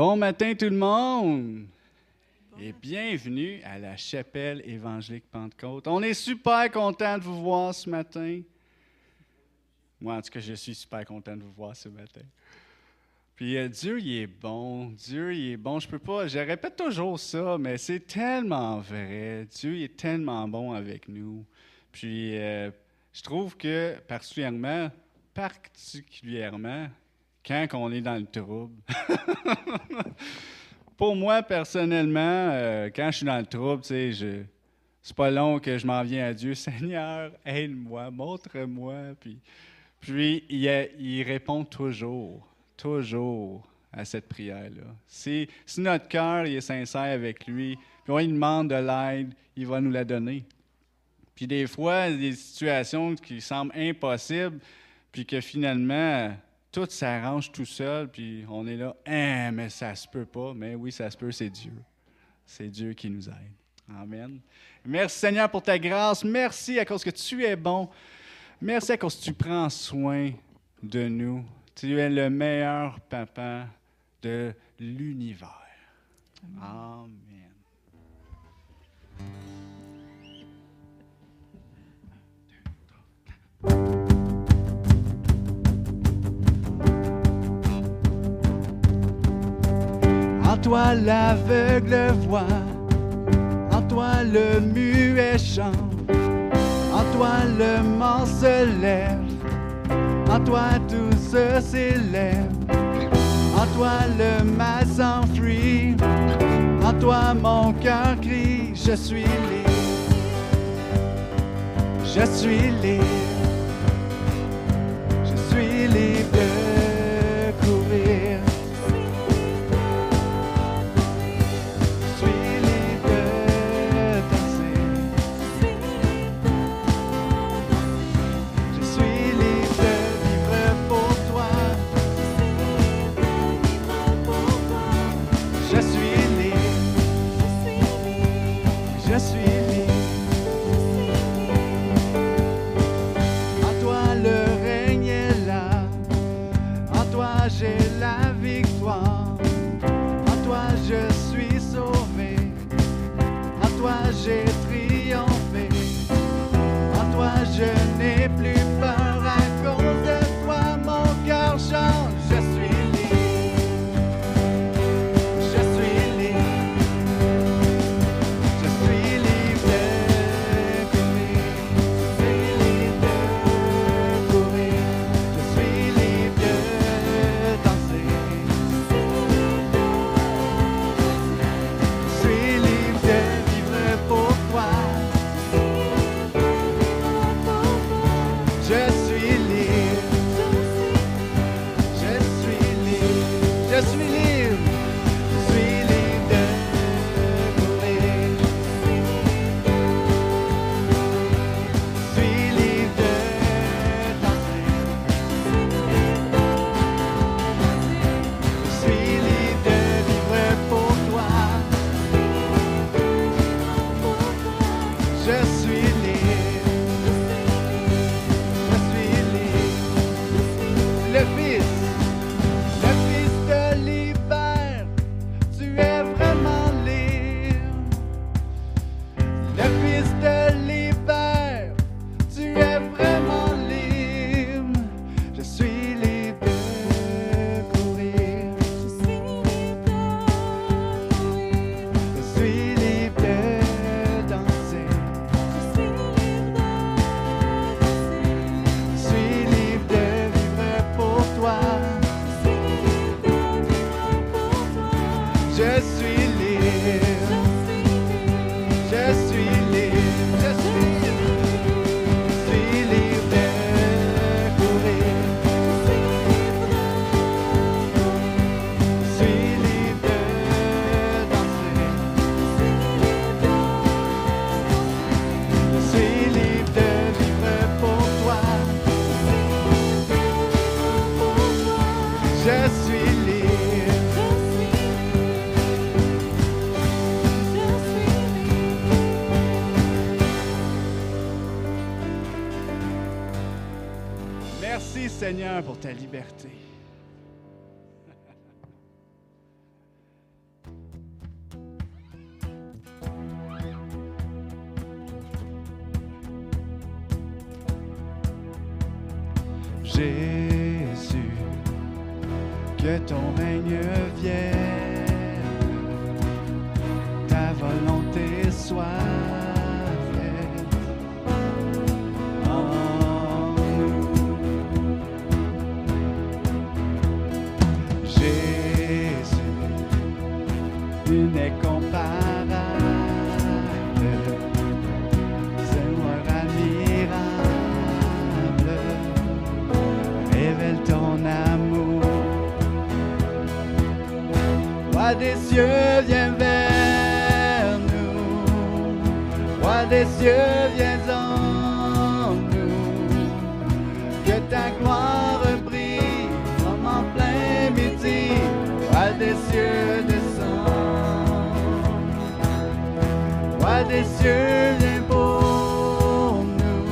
Bon matin tout le monde et bienvenue à la chapelle évangélique Pentecôte. On est super content de vous voir ce matin. Moi, en tout cas, je suis super content de vous voir ce matin. Puis euh, Dieu, il est bon. Dieu, il est bon. Je peux pas, je répète toujours ça, mais c'est tellement vrai. Dieu, il est tellement bon avec nous. Puis euh, je trouve que particulièrement, particulièrement, quand on est dans le trouble. Pour moi, personnellement, euh, quand je suis dans le trouble, tu sais, c'est pas long que je m'en viens à Dieu. Seigneur, aide-moi, montre-moi. Puis, puis il, il, répond toujours, toujours à cette prière-là. Si, si notre cœur est sincère avec lui, puis on lui demande de l'aide, il va nous la donner. Puis des fois, des situations qui semblent impossibles, puis que finalement, tout s'arrange tout seul, puis on est là, hein, mais ça se peut pas. Mais oui, ça se peut, c'est Dieu. C'est Dieu qui nous aide. Amen. Merci Seigneur pour ta grâce. Merci à cause que tu es bon. Merci à cause que tu prends soin de nous. Tu es le meilleur papa de l'univers. Amen. Toi l'aveugle voit, en toi le muet chante, en toi le mort se lève, en toi tout se s'élève, en toi le mal s'enfuit, en toi mon cœur crie, je suis libre, je suis libre. Seigneur, pour ta liberté. cieux, viens vers nous. Roi des cieux, viens en nous. Que ta gloire brille comme en plein midi. Roi des cieux, descend. Roi des cieux, viens pour nous.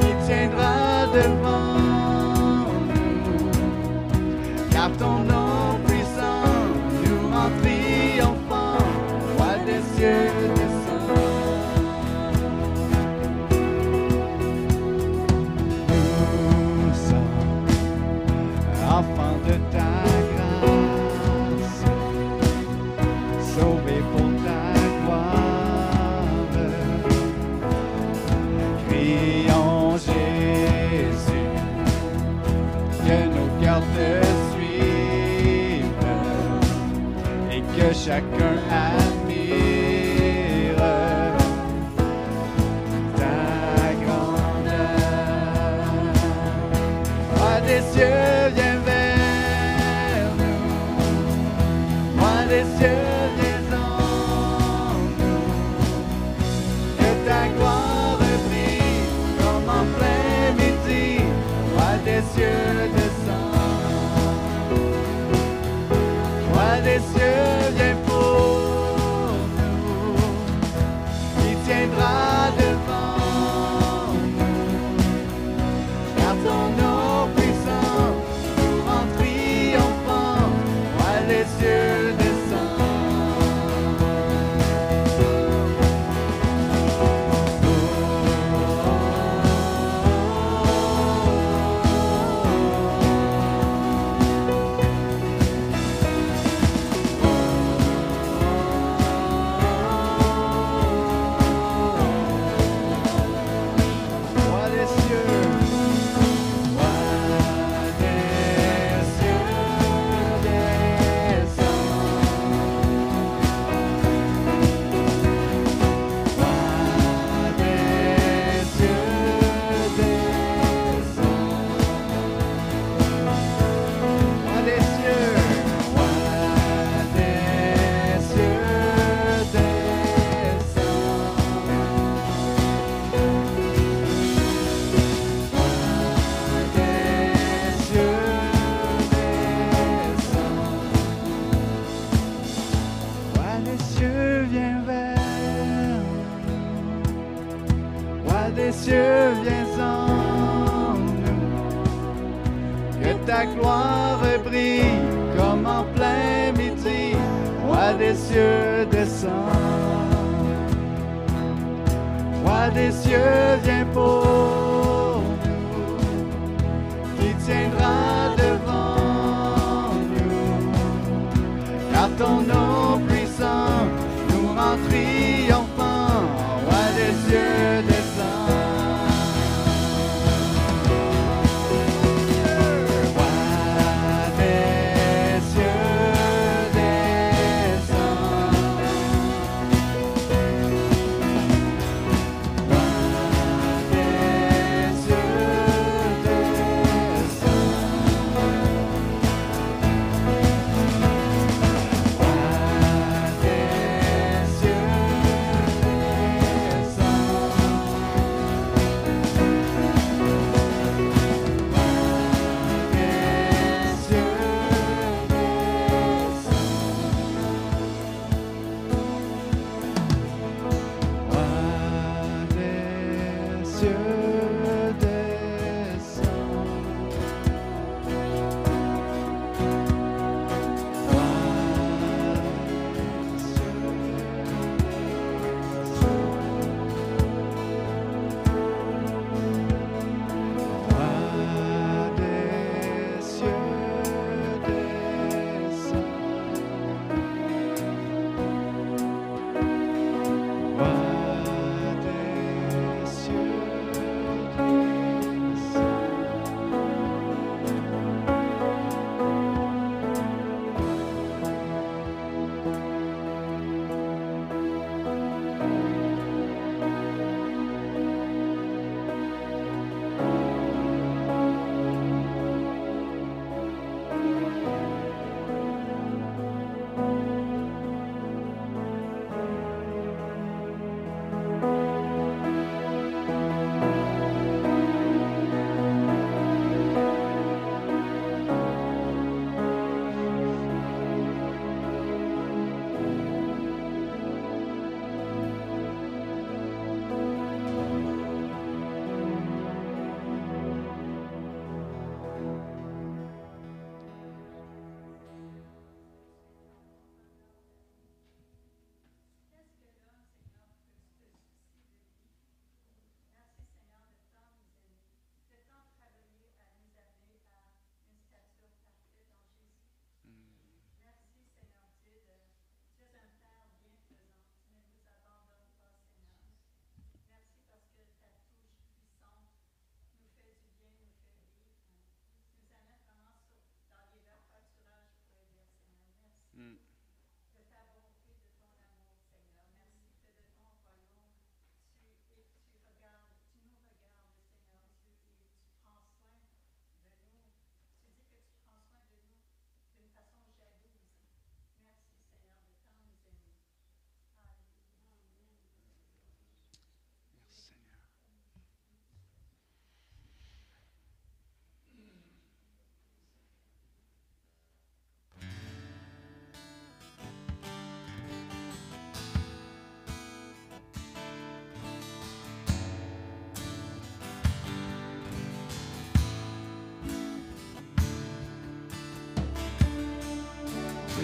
Qui tiendra devant nous? Car ton check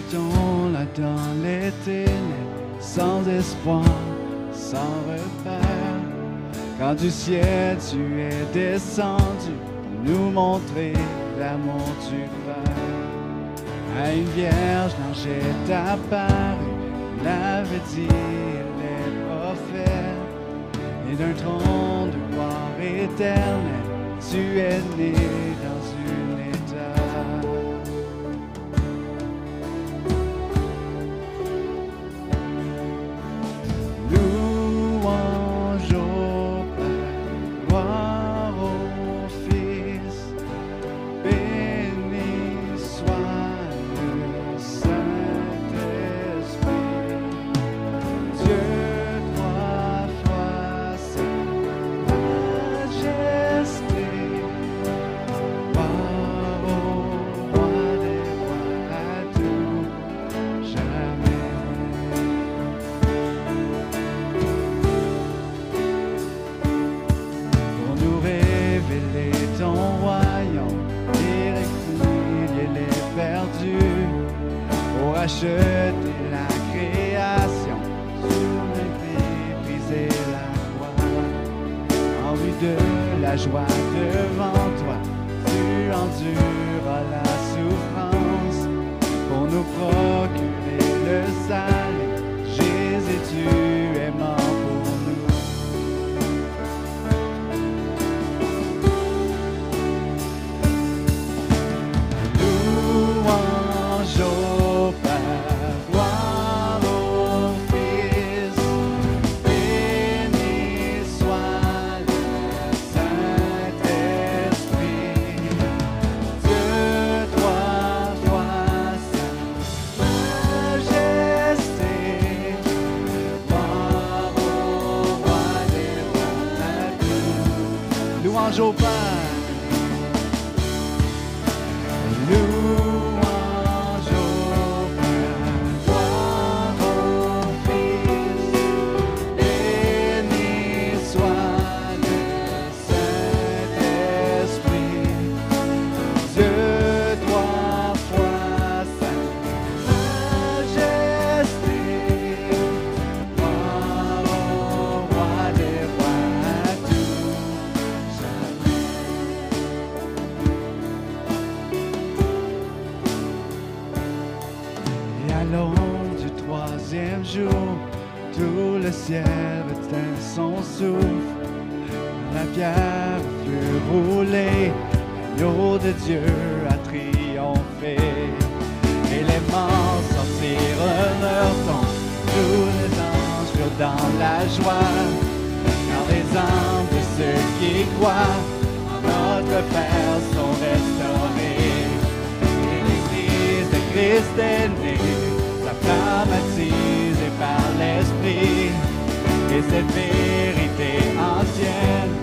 Flottons-là dans les ténèbres, sans espoir, sans repère. Quand du ciel tu es descendu pour nous montrer l'amour du Père. À une vierge, l'ange est apparu, l'avait dit les prophètes. Et d'un trône de gloire éternelle, tu es né dans une joie, car les âmes de ceux qui croient en notre Père sont restaurées. Et l'Église de Christ est née, sa flamme par l'Esprit, et cette vérité ancienne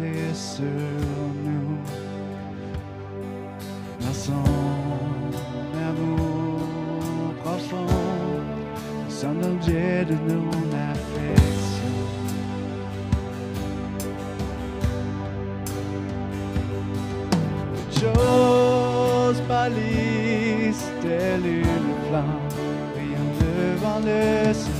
verser sur nous dans son amour profond, son objet de nos affections. Chose pâlisse, telle une flamme, brillant devant le ciel.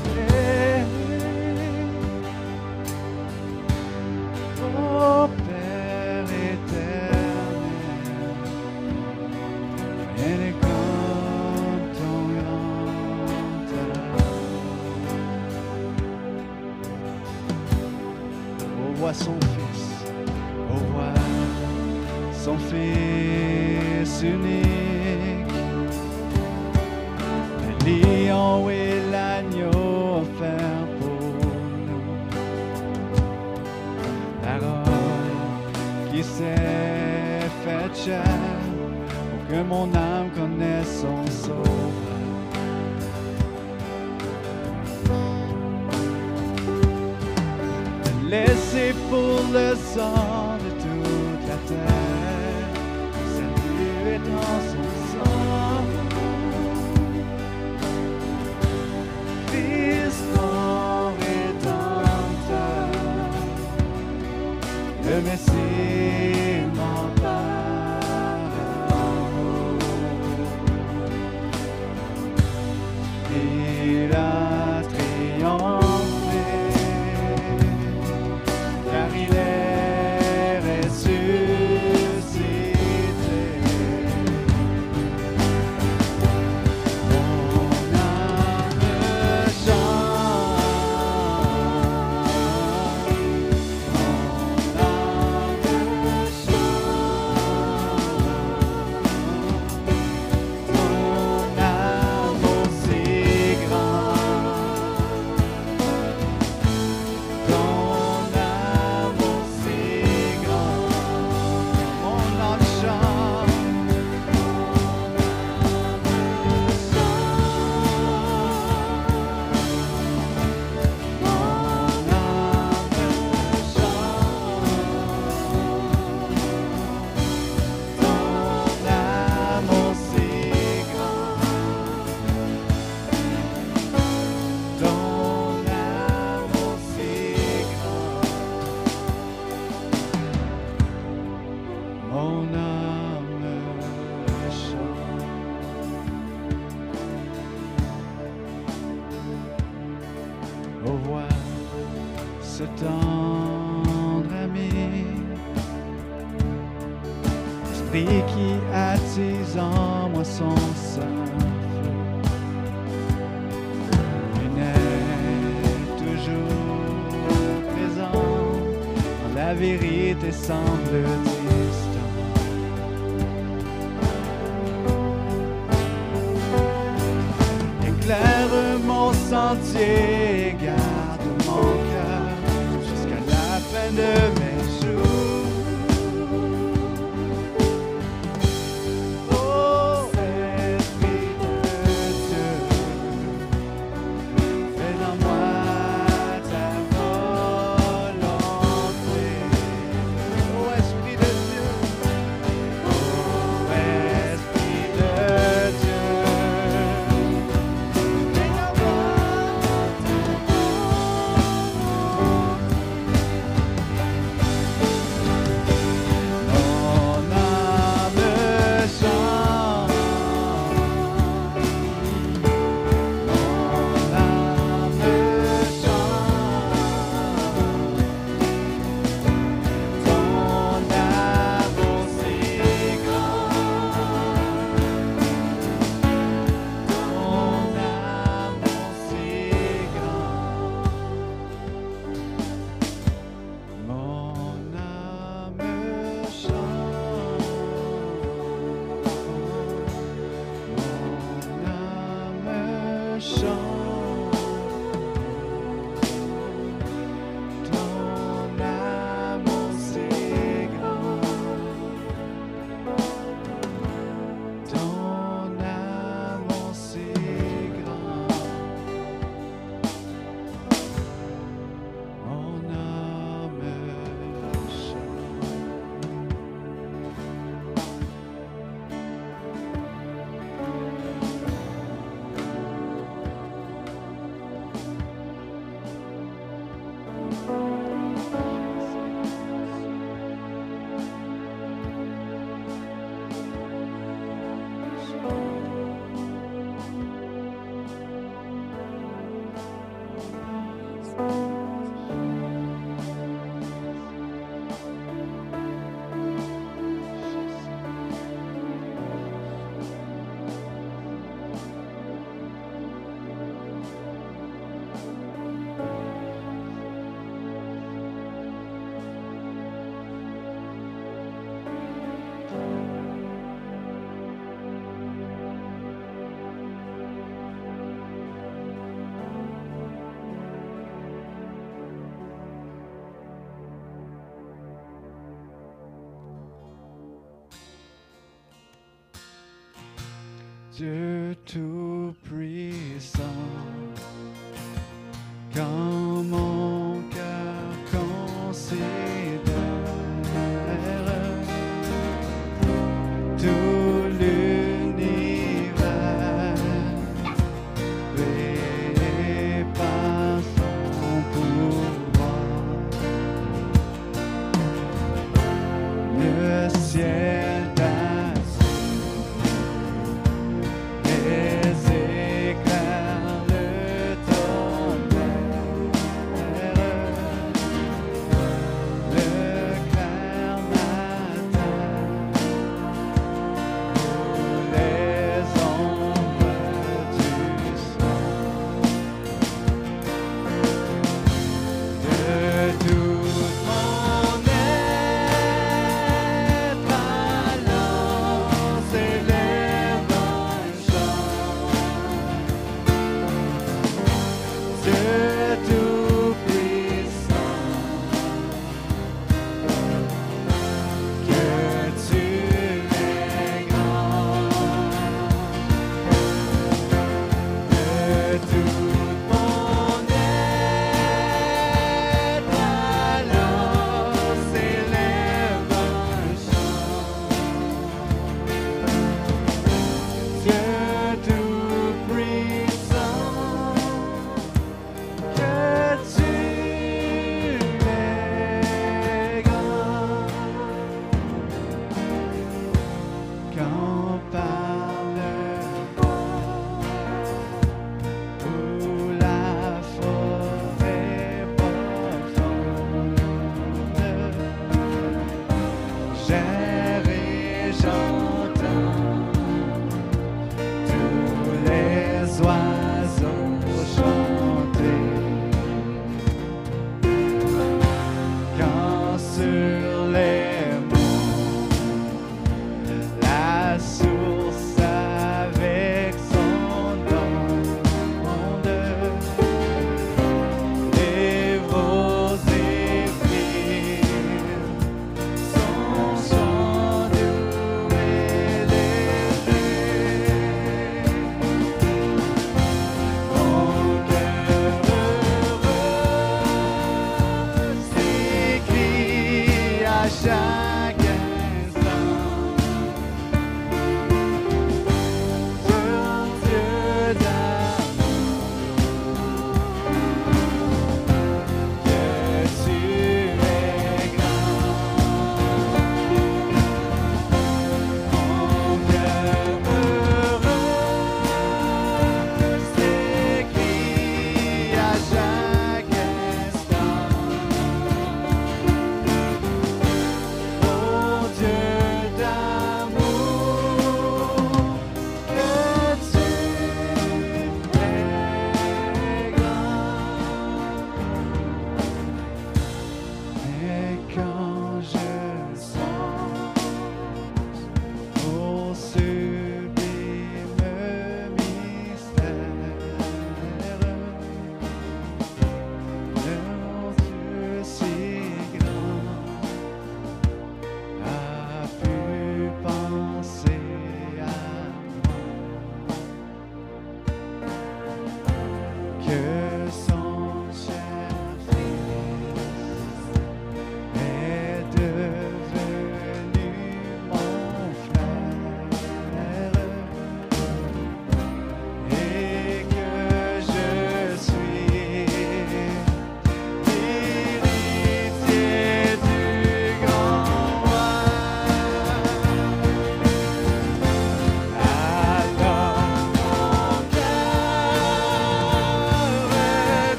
semble distant. Éclaire mon sentier, garde mon cœur jusqu'à la fin de Dieu Tout-Puissant, quand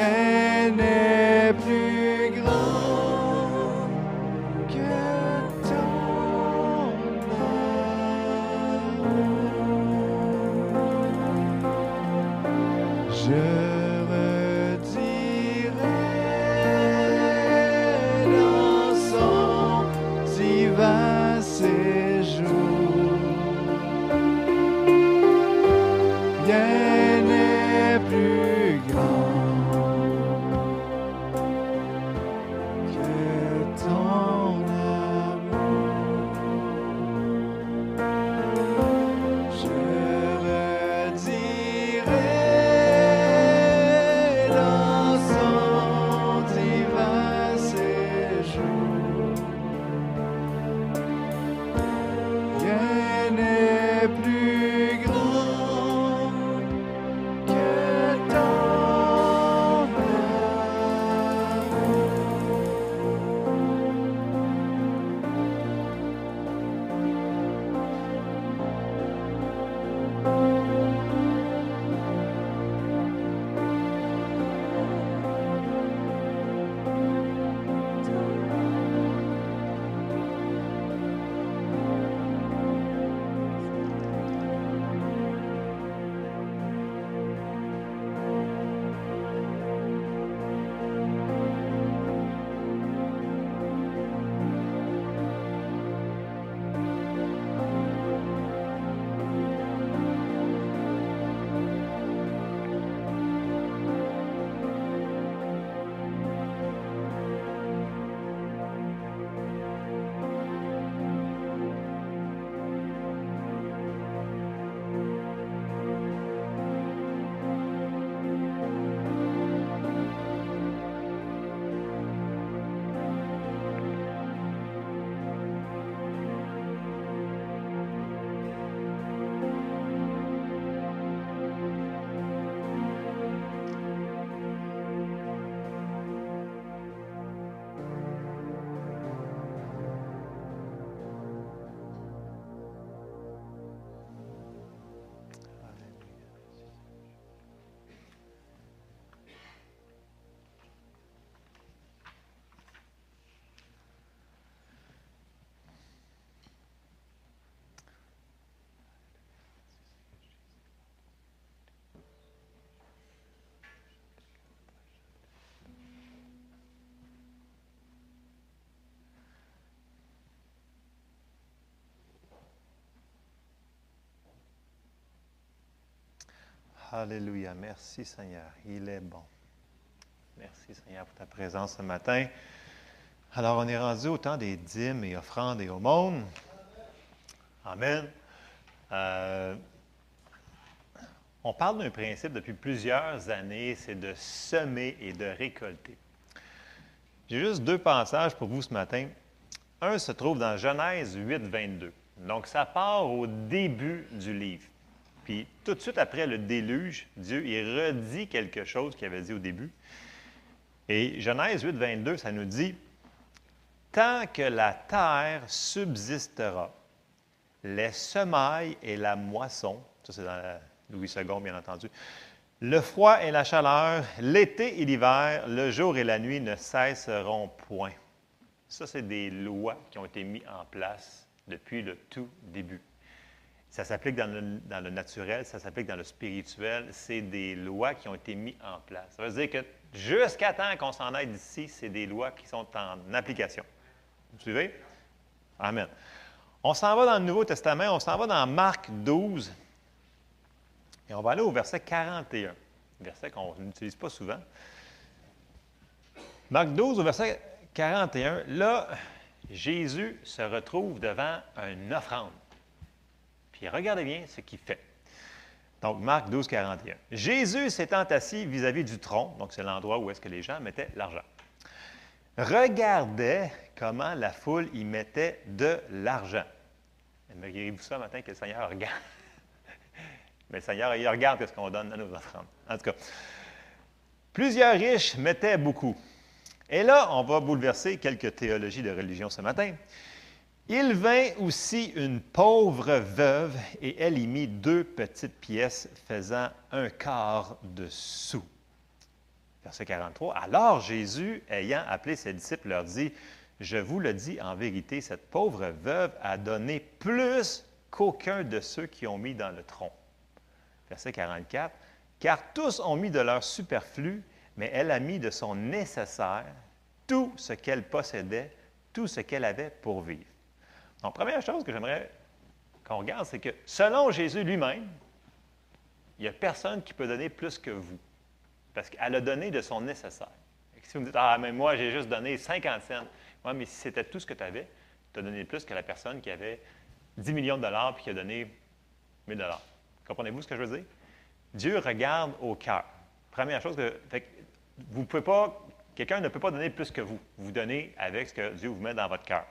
and Alléluia. Merci Seigneur. Il est bon. Merci Seigneur pour ta présence ce matin. Alors, on est rendu au temps des dîmes et offrandes et aumônes. Amen. Euh, on parle d'un principe depuis plusieurs années, c'est de semer et de récolter. J'ai juste deux passages pour vous ce matin. Un se trouve dans Genèse 8, 22. Donc, ça part au début du livre. Puis tout de suite après le déluge, Dieu il redit quelque chose qu'il avait dit au début. Et Genèse 8, 22, ça nous dit Tant que la terre subsistera, les semailles et la moisson, ça c'est dans Louis II, bien entendu, le froid et la chaleur, l'été et l'hiver, le jour et la nuit ne cesseront point. Ça, c'est des lois qui ont été mises en place depuis le tout début. Ça s'applique dans le, naturel, ça s'applique dans le spirituel. C'est des lois qui ont été mises en place. Ça veut dire que jusqu'à temps qu'on s'en aille d'ici, c'est des lois qui sont en application. Vous suivez? Amen. On s'en va dans le Nouveau Testament, on s'en va dans Marc 12, et on va aller au verset 41, verset qu'on n'utilise pas souvent. Marc 12, au verset 41, là, Jésus se retrouve devant une offrande. Regardez bien ce qu'il fait. Donc, Marc 12, 41. Jésus s'étant assis vis-à-vis du tronc, donc c'est l'endroit où est-ce que les gens mettaient l'argent, regardait comment la foule y mettait de l'argent. Imaginez-vous ça matin que le Seigneur regarde. Mais le Seigneur, il regarde ce qu'on donne à nos offrandes. En tout cas, plusieurs riches mettaient beaucoup. Et là, on va bouleverser quelques théologies de religion ce matin. Il vint aussi une pauvre veuve, et elle y mit deux petites pièces faisant un quart de sou. Verset 43. Alors Jésus, ayant appelé ses disciples, leur dit, Je vous le dis en vérité, cette pauvre veuve a donné plus qu'aucun de ceux qui ont mis dans le tronc. Verset 44. Car tous ont mis de leur superflu, mais elle a mis de son nécessaire tout ce qu'elle possédait, tout ce qu'elle avait pour vivre. Donc, première chose que j'aimerais qu'on regarde, c'est que selon Jésus lui-même, il n'y a personne qui peut donner plus que vous. Parce qu'elle a donné de son nécessaire. si vous me dites, ah, mais moi, j'ai juste donné 50 cents. Oui, mais si c'était tout ce que tu avais, tu as donné plus que la personne qui avait 10 millions de dollars puis qui a donné 1000 dollars. Comprenez-vous ce que je veux dire? Dieu regarde au cœur. Première chose que. vous pouvez pas. Quelqu'un ne peut pas donner plus que vous. Vous donnez avec ce que Dieu vous met dans votre cœur.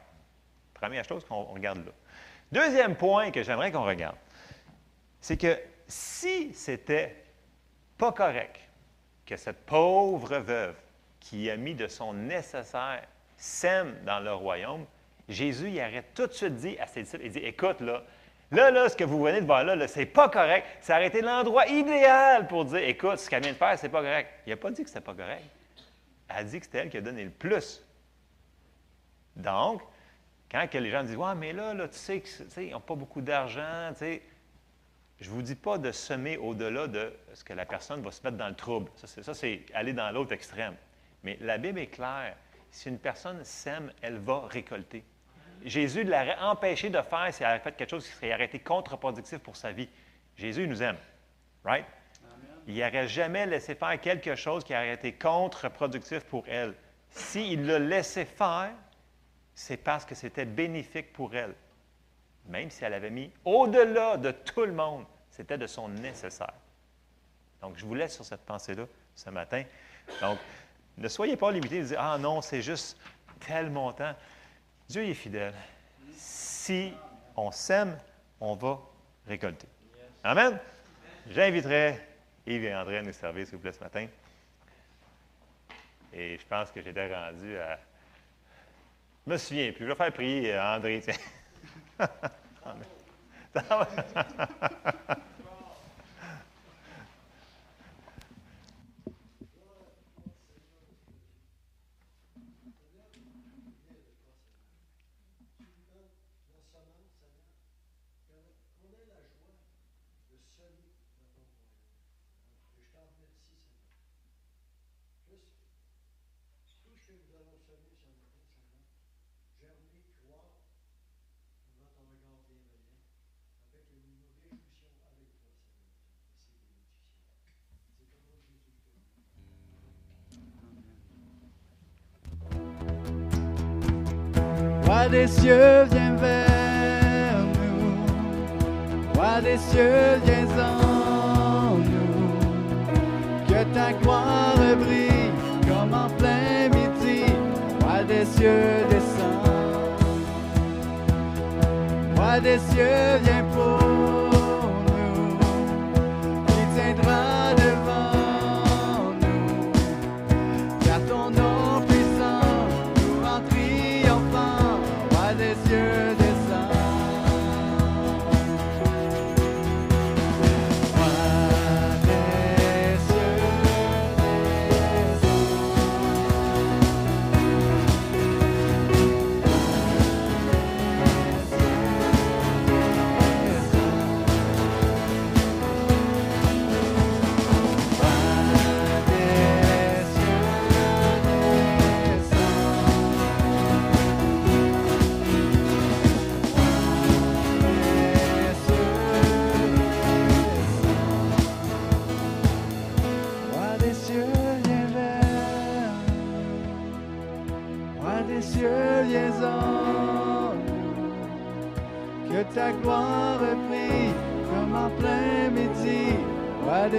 Première chose qu'on regarde là. Deuxième point que j'aimerais qu'on regarde, c'est que si c'était pas correct que cette pauvre veuve qui a mis de son nécessaire sème dans le royaume, Jésus y aurait tout de suite dit à ses disciples, il dit, écoute, là, là, là, ce que vous venez de voir là, là c'est pas correct. Ça aurait été l'endroit idéal pour dire, écoute, ce qu'elle vient de faire, c'est pas correct. Il n'a pas dit que c'était pas correct. Elle a dit que c'était elle qui a donné le plus. Donc, quand que les gens disent Ouais, mais là, là tu sais, ils n'ont pas beaucoup d'argent, tu sais, je ne vous dis pas de semer au-delà de ce que la personne va se mettre dans le trouble. Ça, c'est aller dans l'autre extrême. Mais la Bible est claire. Si une personne sème, elle va récolter. Jésus l'aurait empêché de faire si elle avait fait quelque chose qui serait arrêté contre-productif pour sa vie. Jésus nous aime. Right? Il n'aurait jamais laissé faire quelque chose qui aurait été contre-productif pour elle. S'il l'a laissé faire, c'est parce que c'était bénéfique pour elle. Même si elle avait mis au-delà de tout le monde, c'était de son nécessaire. Donc, je vous laisse sur cette pensée-là ce matin. Donc, ne soyez pas limités de dire Ah non, c'est juste tel montant. Dieu est fidèle. Si on sème, on va récolter. Amen. J'inviterai Yves et André à nous servir, s'il vous plaît, ce matin. Et je pense que j'étais rendu à je me souviens plus. Je vais faire prier euh, Des cieux, viens vers nous. Roi des cieux, viens en nous. Que ta gloire brille comme en plein midi. Roi des cieux, descends. Roi des cieux, viens pour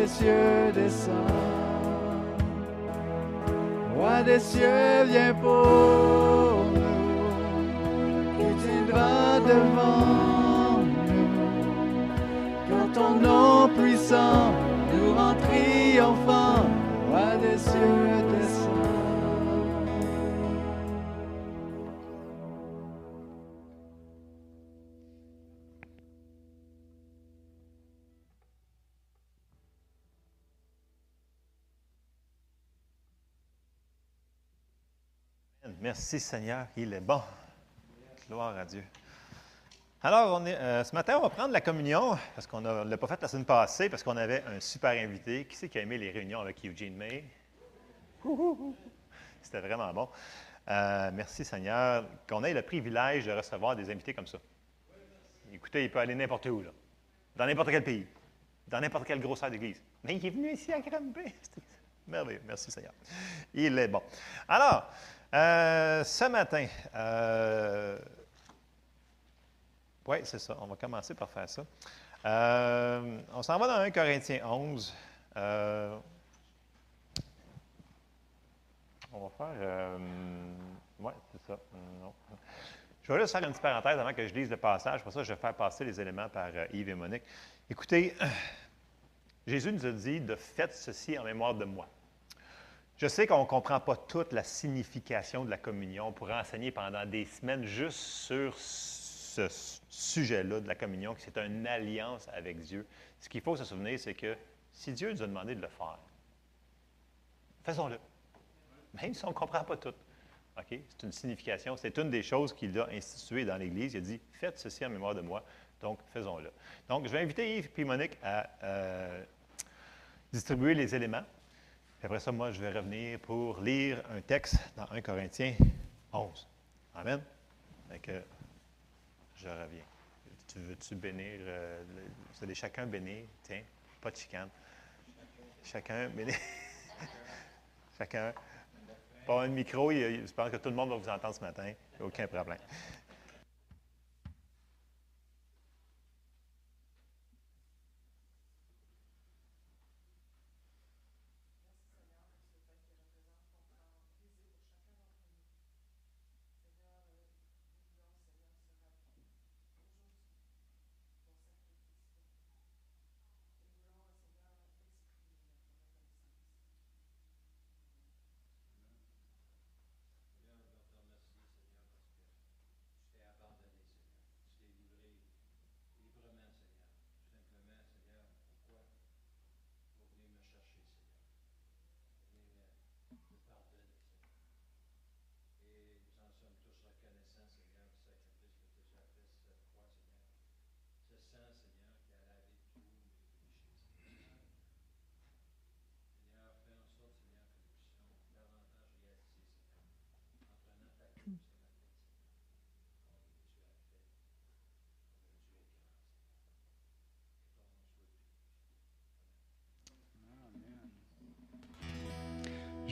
cieux descend. Roi des cieux, viens pour nous, qui tiendra devant nous. Quand ton nom puissant nous rend triomphant, Roi des cieux Merci Seigneur, il est bon. Gloire à Dieu. Alors, euh, ce matin, on va prendre la communion, parce qu'on ne l'a pas fait la semaine passée, parce qu'on avait un super invité. Qui c'est qui a aimé les réunions avec Eugene May? C'était vraiment bon. Euh, merci Seigneur, qu'on ait le privilège de recevoir des invités comme ça. Écoutez, il peut aller n'importe où, là. dans n'importe quel pays, dans n'importe quelle grosseur d'église. Mais il est venu ici à Granby. Merveilleux. Merci Seigneur. Il est bon. Alors, euh, ce matin, euh, oui, c'est ça. On va commencer par faire ça. Euh, on s'en va dans 1 Corinthiens 11. on va faire. oui, c'est ça. Je vais juste faire une petite parenthèse avant que je lise le passage. Pour ça, je vais faire passer les éléments par Yves et Monique. Écoutez, Jésus nous a dit de faites ceci en mémoire de moi. Je sais qu'on ne comprend pas toute la signification de la communion. On pourrait enseigner pendant des semaines juste sur ce sujet-là de la communion, que c'est une alliance avec Dieu. Ce qu'il faut se souvenir, c'est que si Dieu nous a demandé de le faire, faisons-le. Même si on ne comprend pas tout. C'est une signification. C'est une des choses qu'il a instituées dans l'Église. Il a dit Faites ceci en mémoire de moi. Donc, faisons-le. Donc, je vais inviter Yves et Monique à euh, distribuer les éléments après ça, moi, je vais revenir pour lire un texte dans 1 Corinthiens 11. Amen. que je reviens. Tu veux-tu bénir? Euh, vous allez chacun bénir. Tiens, pas de chicane. Chacun bénir. chacun. Pas un micro, je pense que tout le monde va vous entendre ce matin. Aucun problème.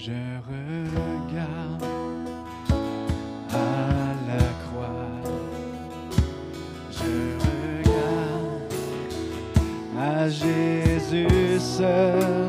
Je regarde à la croix. Je regarde à Jésus seul,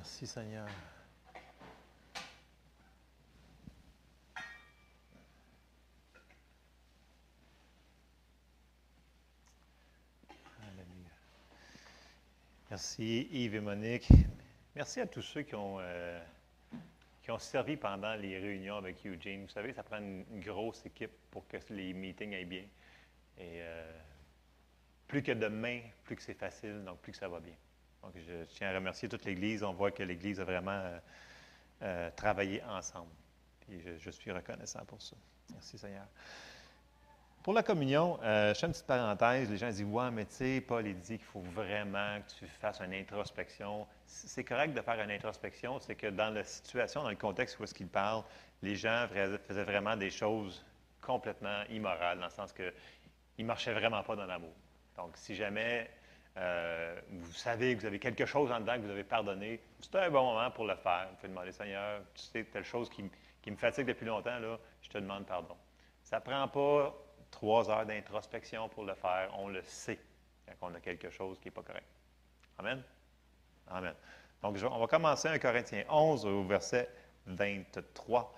Merci Seigneur. Alléluia. Merci Yves et Monique. Merci à tous ceux qui ont, euh, qui ont servi pendant les réunions avec Eugene. Vous savez, ça prend une, grosse équipe pour que les meetings aillent bien. Et euh, plus que de main, plus que c'est facile, donc plus que ça va bien. Donc, je tiens à remercier toute l'Église. On voit que l'Église a vraiment euh, euh, travaillé ensemble. Et je, suis reconnaissant pour ça. Merci Seigneur. Pour la communion, euh, je fais une petite parenthèse. Les gens disent Ouais, mais tu sais, Paul, il dit qu'il faut vraiment que tu fasses une introspection. C'est correct de faire une introspection, c'est que dans la situation, dans le contexte où est-ce qu'il parle, les gens faisaient vraiment des choses complètement immorales, dans le sens que ils ne marchaient vraiment pas dans l'amour. Donc, si jamais euh, vous savez que vous avez quelque chose en dedans que vous avez pardonné, c'est un bon moment pour le faire. Vous pouvez demander, Seigneur, tu sais, telle chose qui, qui me fatigue depuis longtemps, là, je te demande pardon. Ça ne prend pas trois heures d'introspection pour le faire. On le sait quand on a quelque chose qui n'est pas correct. Amen? Amen. Donc, on va commencer 1 Corinthiens 11 au verset 23.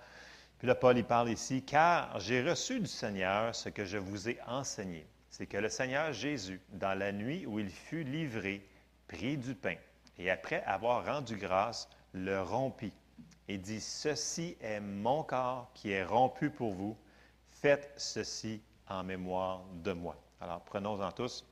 Puis là, Paul, il parle ici, car j'ai reçu du Seigneur ce que je vous ai enseigné. C'est que le Seigneur Jésus, dans la nuit où il fut livré, prit du pain et après avoir rendu grâce, le rompit et dit, Ceci est mon corps qui est rompu pour vous. Faites ceci en mémoire de moi. Alors, prenons-en tous.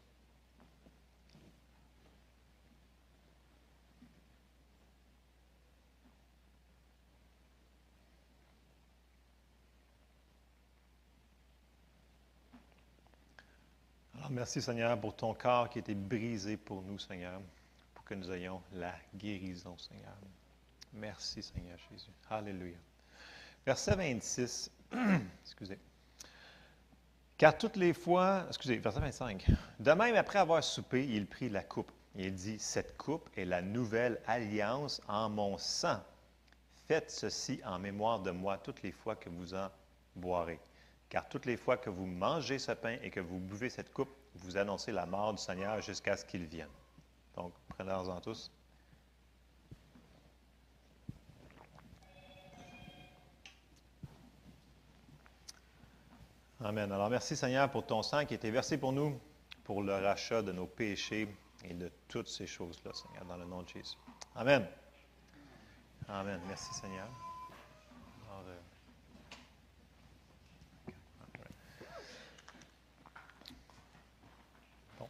Merci Seigneur pour ton corps qui a été brisé pour nous, Seigneur, pour que nous ayons la guérison, Seigneur. Merci Seigneur Jésus. Alléluia. Verset 26. Excusez. Car toutes les fois, excusez, verset 25. De même, après avoir soupé, il prit la coupe. Il dit, Cette coupe est la nouvelle alliance en mon sang. Faites ceci en mémoire de moi toutes les fois que vous en boirez. Car toutes les fois que vous mangez ce pain et que vous buvez cette coupe, vous annoncez la mort du Seigneur jusqu'à ce qu'il vienne. Donc, prenez-en tous. Amen. Alors, merci Seigneur pour ton sang qui a été versé pour nous, pour le rachat de nos péchés et de toutes ces choses-là, Seigneur, dans le nom de Jésus. Amen. Amen. Merci Seigneur. Alors, euh, Bon.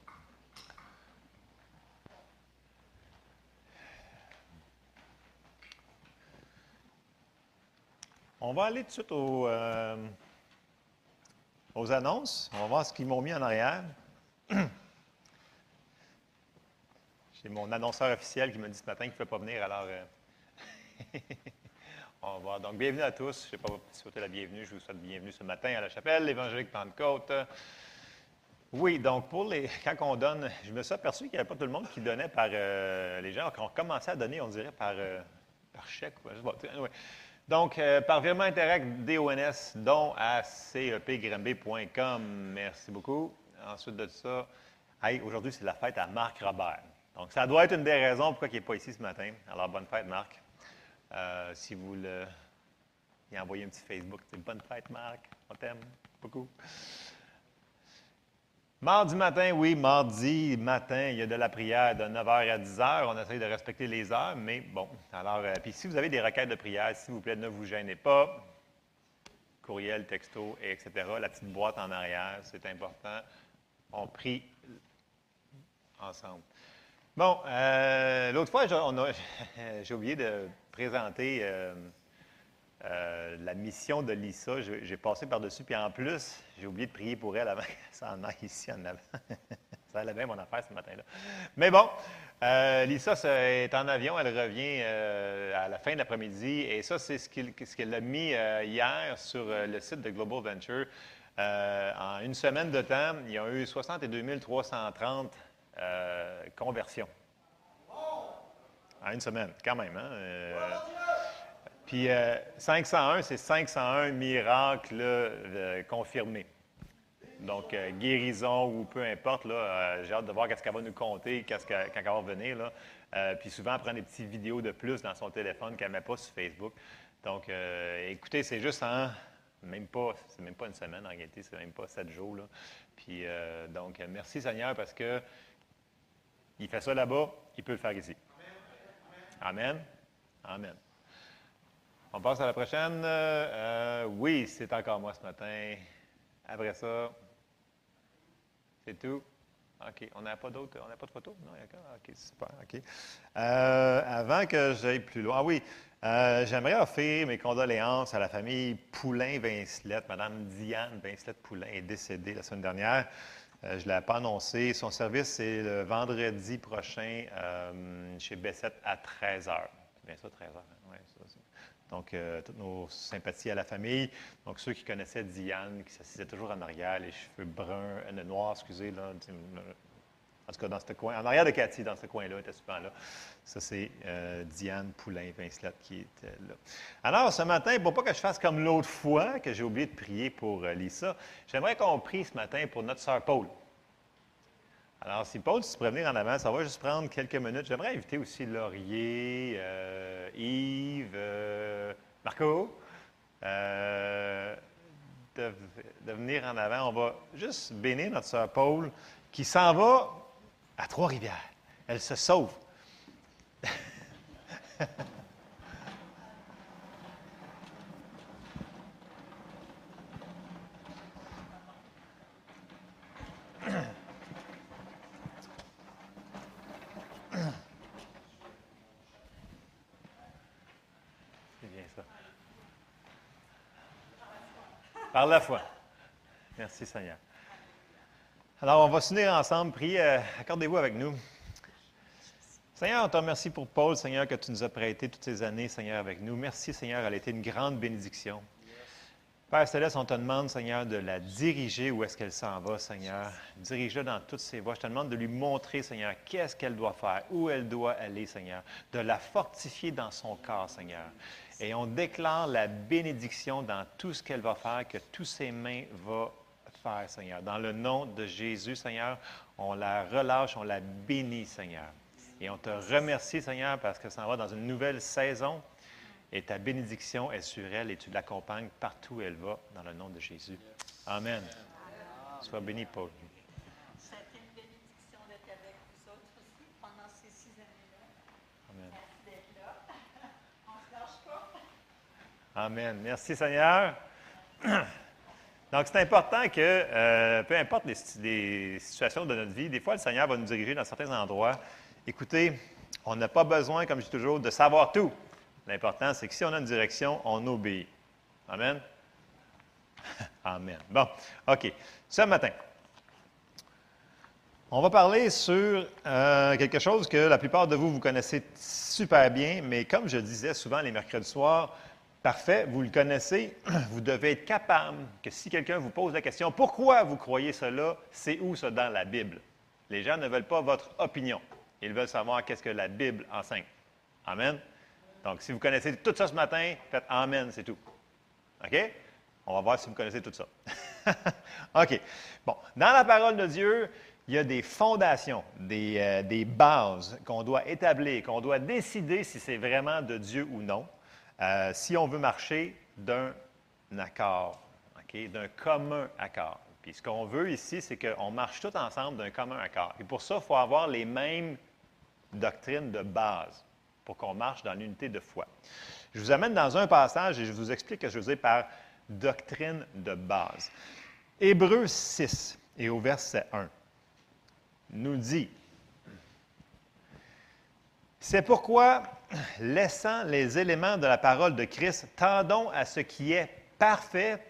On va aller tout de suite euh, aux annonces. On va voir ce qu'ils m'ont mis en arrière. J'ai mon annonceur officiel qui m'a dit ce matin qu'il ne pouvait pas venir, alors euh, on va voir. Donc, bienvenue à tous. Je ne sais pas si souhaiter la bienvenue. Je vous souhaite bienvenue ce matin à la chapelle, l'évangélique Pentecôte. Oui, donc pour les, quand on donne, je me suis aperçu qu'il n'y avait pas tout le monde qui donnait par euh, les gens qui ont commencé à donner, on dirait par, chèque. Donc, euh, par virement interact DONS, don à cepgrimb.com. Merci beaucoup. Ensuite de ça, hey, aujourd'hui, c'est la fête à Marc Robert. Donc, ça doit être une des raisons pourquoi il n'est pas ici ce matin. Alors, bonne fête, Marc. Euh, si vous le. Il un petit Facebook, bonne fête, Marc. On t'aime beaucoup. Mardi matin, oui, mardi matin, il y a de la prière de 9h à 10h. On essaye de respecter les heures, mais bon. Alors, euh, puis si vous avez des requêtes de prière, s'il vous plaît, ne vous gênez pas. Courriel, texto, et etc. La petite boîte en arrière, c'est important. On prie ensemble. Bon, euh, l'autre fois, j'ai oublié de présenter euh, euh, la mission de Lisa. J'ai passé par-dessus, puis en plus, j'ai oublié de prier pour elle avant qu'elle s'en aille ici en avant. ça allait bien mon affaire ce matin-là. Mais bon, euh, Lisa est en avion, elle revient euh, à la fin de l'après-midi, et ça, c'est ce qu'elle a mis hier sur le site de Global Venture. En une semaine de temps, il y a eu 62 330 euh, conversions. En une semaine, quand même. Hein? Euh, puis euh, 501, c'est 501 miracles euh, confirmés. Donc, euh, guérison ou peu importe, euh, j'ai hâte de voir qu'est-ce qu'elle va nous compter quand elle va venir. Là. Euh, puis souvent, elle prend des petites vidéos de plus dans son téléphone qu'elle ne met pas sur Facebook. Donc, euh, écoutez, c'est juste en même pas, c'est même pas une semaine en réalité, c'est même pas sept jours. Puis, euh, donc, merci Seigneur parce que il fait ça là-bas, il peut le faire ici. Amen. Amen. On passe à la prochaine. oui, c'est encore moi ce matin. Après ça, c'est tout. OK. On n'a pas d'autres. On n'a pas de photos? Non, OK, super. OK. Euh, avant que j'aille plus loin. Ah oui. Euh, j'aimerais offrir mes condoléances à la famille Poulain-Vincelette. Madame Diane Vincelette-Poulain est décédée la semaine dernière. Euh, je ne l'ai pas annoncé. Son service, c'est le vendredi prochain chez Bessette à 13 h. C'est bien ça, 13 h. Donc, euh, toutes nos sympathies à la famille. Donc, ceux qui connaissaient Diane, qui s'assisaient toujours en arrière, les cheveux bruns, euh, noirs, excusez, là, en tout cas, dans ce coin, en arrière de Cathy, dans ce coin-là, était souvent là. Ça, c'est euh, Diane Poulain-Vincelette qui était là. Alors, ce matin, pour pas que je fasse comme l'autre fois, que j'ai oublié de prier pour Lisa, j'aimerais qu'on prie ce matin pour notre sœur Paul. Alors, si Paul, tu pourrais venir en avant, ça va juste prendre quelques minutes. J'aimerais inviter aussi Laurier, euh, Yves, euh, Marco, euh, de, venir en avant. On va juste bénir notre sœur Paul qui s'en va à Trois-Rivières. Elle se sauve. Par la foi. Merci Seigneur. Alors, on va s'unir ensemble. Priez, euh, accordez-vous avec nous. Seigneur, on te remercie pour Paul, Seigneur, que tu nous as prêté toutes ces années, Seigneur, avec nous. Merci, Seigneur, elle a été une grande bénédiction. Père Céleste, on te demande, Seigneur, de la diriger où est-ce qu'elle s'en va, Seigneur. Dirige-la dans toutes ses voies. Je te demande de lui montrer, Seigneur, qu'est-ce qu'elle doit faire, où elle doit aller, Seigneur. De la fortifier dans son corps, Seigneur. Et on déclare la bénédiction dans tout ce qu'elle va faire, que tous ses mains vont faire, Seigneur. Dans le nom de Jésus, Seigneur, on la relâche, on la bénit, Seigneur. Et on te remercie, Seigneur, parce que ça va dans une nouvelle saison et ta bénédiction est sur elle et tu l'accompagnes partout où elle va, dans le nom de Jésus. Amen. Sois béni, Paul. Amen. Merci Seigneur. Donc, c'est important que, euh, peu importe les, situations de notre vie, des fois, le Seigneur va nous diriger dans certains endroits. Écoutez, on n'a pas besoin, comme je dis toujours, de savoir tout. L'important, c'est que si on a une direction, on obéit. Amen? Amen. Bon, OK. Ce matin, on va parler sur euh, quelque chose que la plupart de vous, vous connaissez super bien, mais comme je disais souvent les mercredis soirs, Parfait, vous le connaissez. Vous devez être capable que si quelqu'un vous pose la question, pourquoi vous croyez cela, c'est où ça dans la Bible? Les gens ne veulent pas votre opinion. Ils veulent savoir qu'est-ce que la Bible enseigne. Amen? Donc, si vous connaissez tout ça ce matin, faites Amen, c'est tout. OK? On va voir si vous connaissez tout ça. OK. Bon, dans la parole de Dieu, il y a des fondations, des, euh, des bases qu'on doit établir, qu'on doit décider si c'est vraiment de Dieu ou non. Euh, si on veut marcher d'un accord, d'un commun accord. Puis ce qu'on veut ici, c'est qu'on marche tous ensemble d'un commun accord. Et pour ça, il faut avoir les mêmes doctrines de base pour qu'on marche dans l'unité de foi. Je vous amène dans un passage et je vous explique ce que je veux dire par doctrine de base. Hébreu 6 et au verset 1 nous dit, c'est pourquoi laissant les éléments de la parole de Christ, tendons à ce qui est parfait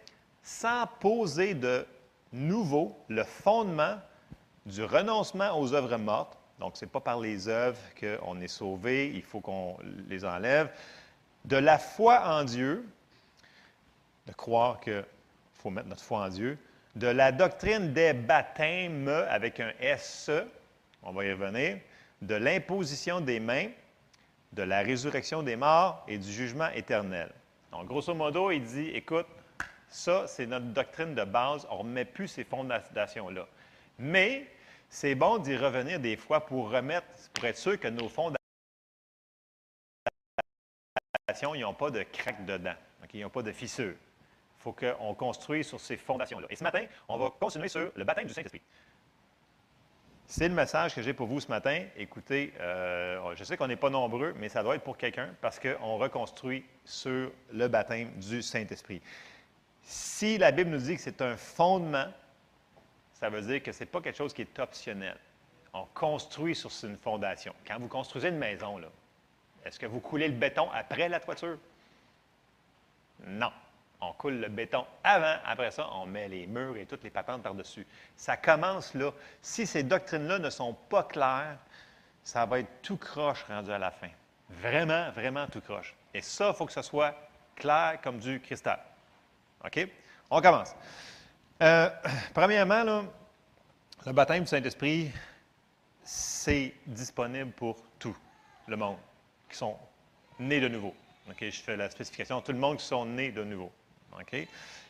sans poser de nouveau le fondement du renoncement aux œuvres mortes. Donc, ce n'est pas par les œuvres qu'on est sauvé, il faut qu'on les enlève. De la foi en Dieu, de croire qu'il faut mettre notre foi en Dieu. De la doctrine des baptêmes avec un S, on va y revenir. De l'imposition des mains de la résurrection des morts et du jugement éternel. Donc, grosso modo, il dit, écoute, ça, c'est notre doctrine de base, on ne remet plus ces fondations-là. Mais c'est bon d'y revenir des fois pour remettre, pour être sûr que nos fondations n'ont pas de craque dedans, okay? ils n'ont pas de fissure. Il faut qu'on construise sur ces fondations-là. Et ce matin, on va continuer sur le baptême du Saint-Esprit. C'est le message que j'ai pour vous ce matin. Écoutez, euh, je sais qu'on n'est pas nombreux, mais ça doit être pour quelqu'un parce qu'on reconstruit sur le baptême du Saint-Esprit. Si la Bible nous dit que c'est un fondement, ça veut dire que ce n'est pas quelque chose qui est optionnel. On construit sur une fondation. Quand vous construisez une maison, est-ce que vous coulez le béton après la toiture? Non. On coule le béton avant. Après ça, on met les murs et toutes les patentes par-dessus. Ça commence là. Si ces doctrines-là ne sont pas claires, ça va être tout croche rendu à la fin. Vraiment, vraiment tout croche. Et ça, il faut que ce soit clair comme du cristal. OK? On commence. Euh, premièrement, le baptême du Saint-Esprit, c'est disponible pour tout le monde qui sont nés de nouveau. OK? Je fais la spécification. Tout le monde qui sont nés de nouveau.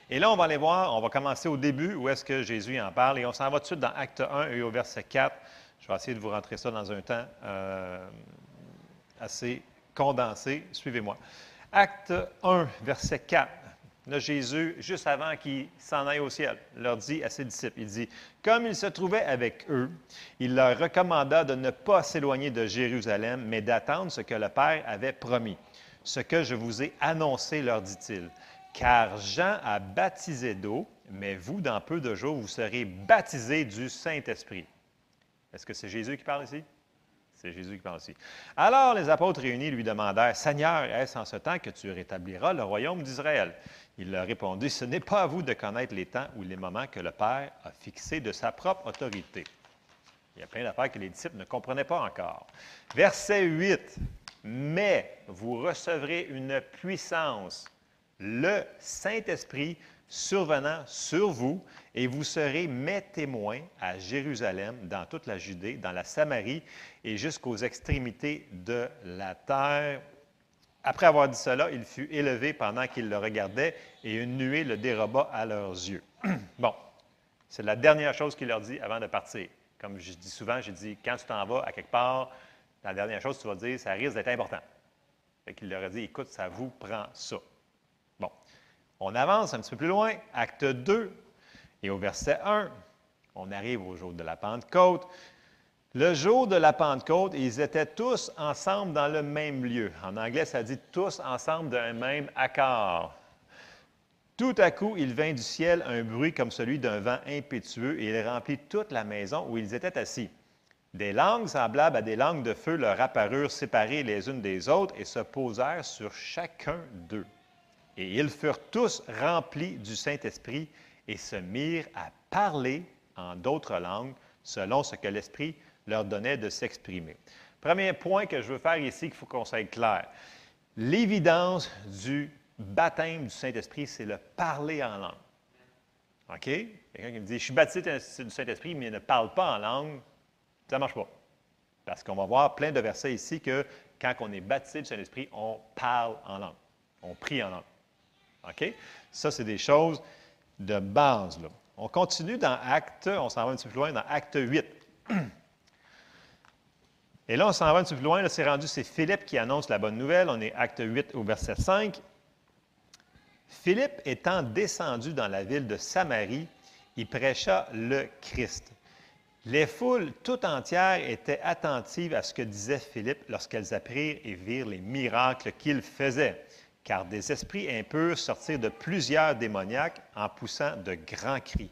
Et là, on va aller voir, on va commencer au début où est-ce que Jésus en parle. Et on s'en va tout de suite dans Acte 1 et au verset 4. Je vais essayer de vous rentrer ça dans un temps euh, assez condensé. Suivez-moi. Acte 1, verset 4. Là, Jésus, juste avant qu'il s'en aille au ciel, leur dit à ses disciples, il dit, Comme il se trouvait avec eux, il leur recommanda de ne pas s'éloigner de Jérusalem, mais d'attendre ce que le Père avait promis. Ce que je vous ai annoncé, leur dit-il. Car Jean a baptisé d'eau, mais vous, dans peu de jours, vous serez baptisés du Saint-Esprit. Est-ce que c'est Jésus qui parle ici? C'est Jésus qui parle ici. Alors les apôtres réunis lui demandèrent, Seigneur, est-ce en ce temps que tu rétabliras le royaume d'Israël? Il leur répondit, Ce n'est pas à vous de connaître les temps ou les moments que le Père a fixés de sa propre autorité. Il y a plein d'affaires que les disciples ne comprenaient pas encore. Verset 8. Mais vous recevrez une puissance le Saint-Esprit survenant sur vous, et vous serez mes témoins à Jérusalem, dans toute la Judée, dans la Samarie et jusqu'aux extrémités de la terre. Après avoir dit cela, il fut élevé pendant qu'il le regardait, et une nuée le déroba à leurs yeux. bon, c'est la dernière chose qu'il leur dit avant de partir. Comme je dis souvent, j'ai dit, quand tu t'en vas à quelque part, la dernière chose que tu vas dire, ça risque d'être important. Fait qu'il leur a dit, écoute, ça vous prend ça. On avance un petit peu plus loin, acte 2, et au verset 1, on arrive au jour de la Pentecôte. Le jour de la Pentecôte, ils étaient tous ensemble dans le même lieu. En anglais, ça dit tous ensemble d'un même accord. Tout à coup, il vint du ciel un bruit comme celui d'un vent impétueux et il remplit toute la maison où ils étaient assis. Des langues semblables à des langues de feu leur apparurent séparées les unes des autres et se posèrent sur chacun d'eux. Et ils furent tous remplis du Saint-Esprit et se mirent à parler en d'autres langues selon ce que l'Esprit leur donnait de s'exprimer. Premier point que je veux faire ici, qu'il faut qu'on soit clair. L'évidence du baptême du Saint-Esprit, c'est le parler en langue. OK? Quelqu'un qui me dit, je suis baptisé du Saint-Esprit, mais il ne parle pas en langue, ça ne marche pas. Parce qu'on va voir plein de versets ici que quand on est baptisé du Saint-Esprit, on parle en langue. On prie en langue. OK? Ça, c'est des choses de base. Là. On continue dans Acte, on s'en va un petit peu plus loin, dans Acte 8. Et là, on s'en va un petit peu plus loin, c'est rendu, c'est Philippe qui annonce la bonne nouvelle. On est Acte 8 au verset 5. Philippe étant descendu dans la ville de Samarie, il prêcha le Christ. Les foules tout entières étaient attentives à ce que disait Philippe lorsqu'elles apprirent et virent les miracles qu'il faisait car des esprits impurs sortirent de plusieurs démoniaques en poussant de grands cris.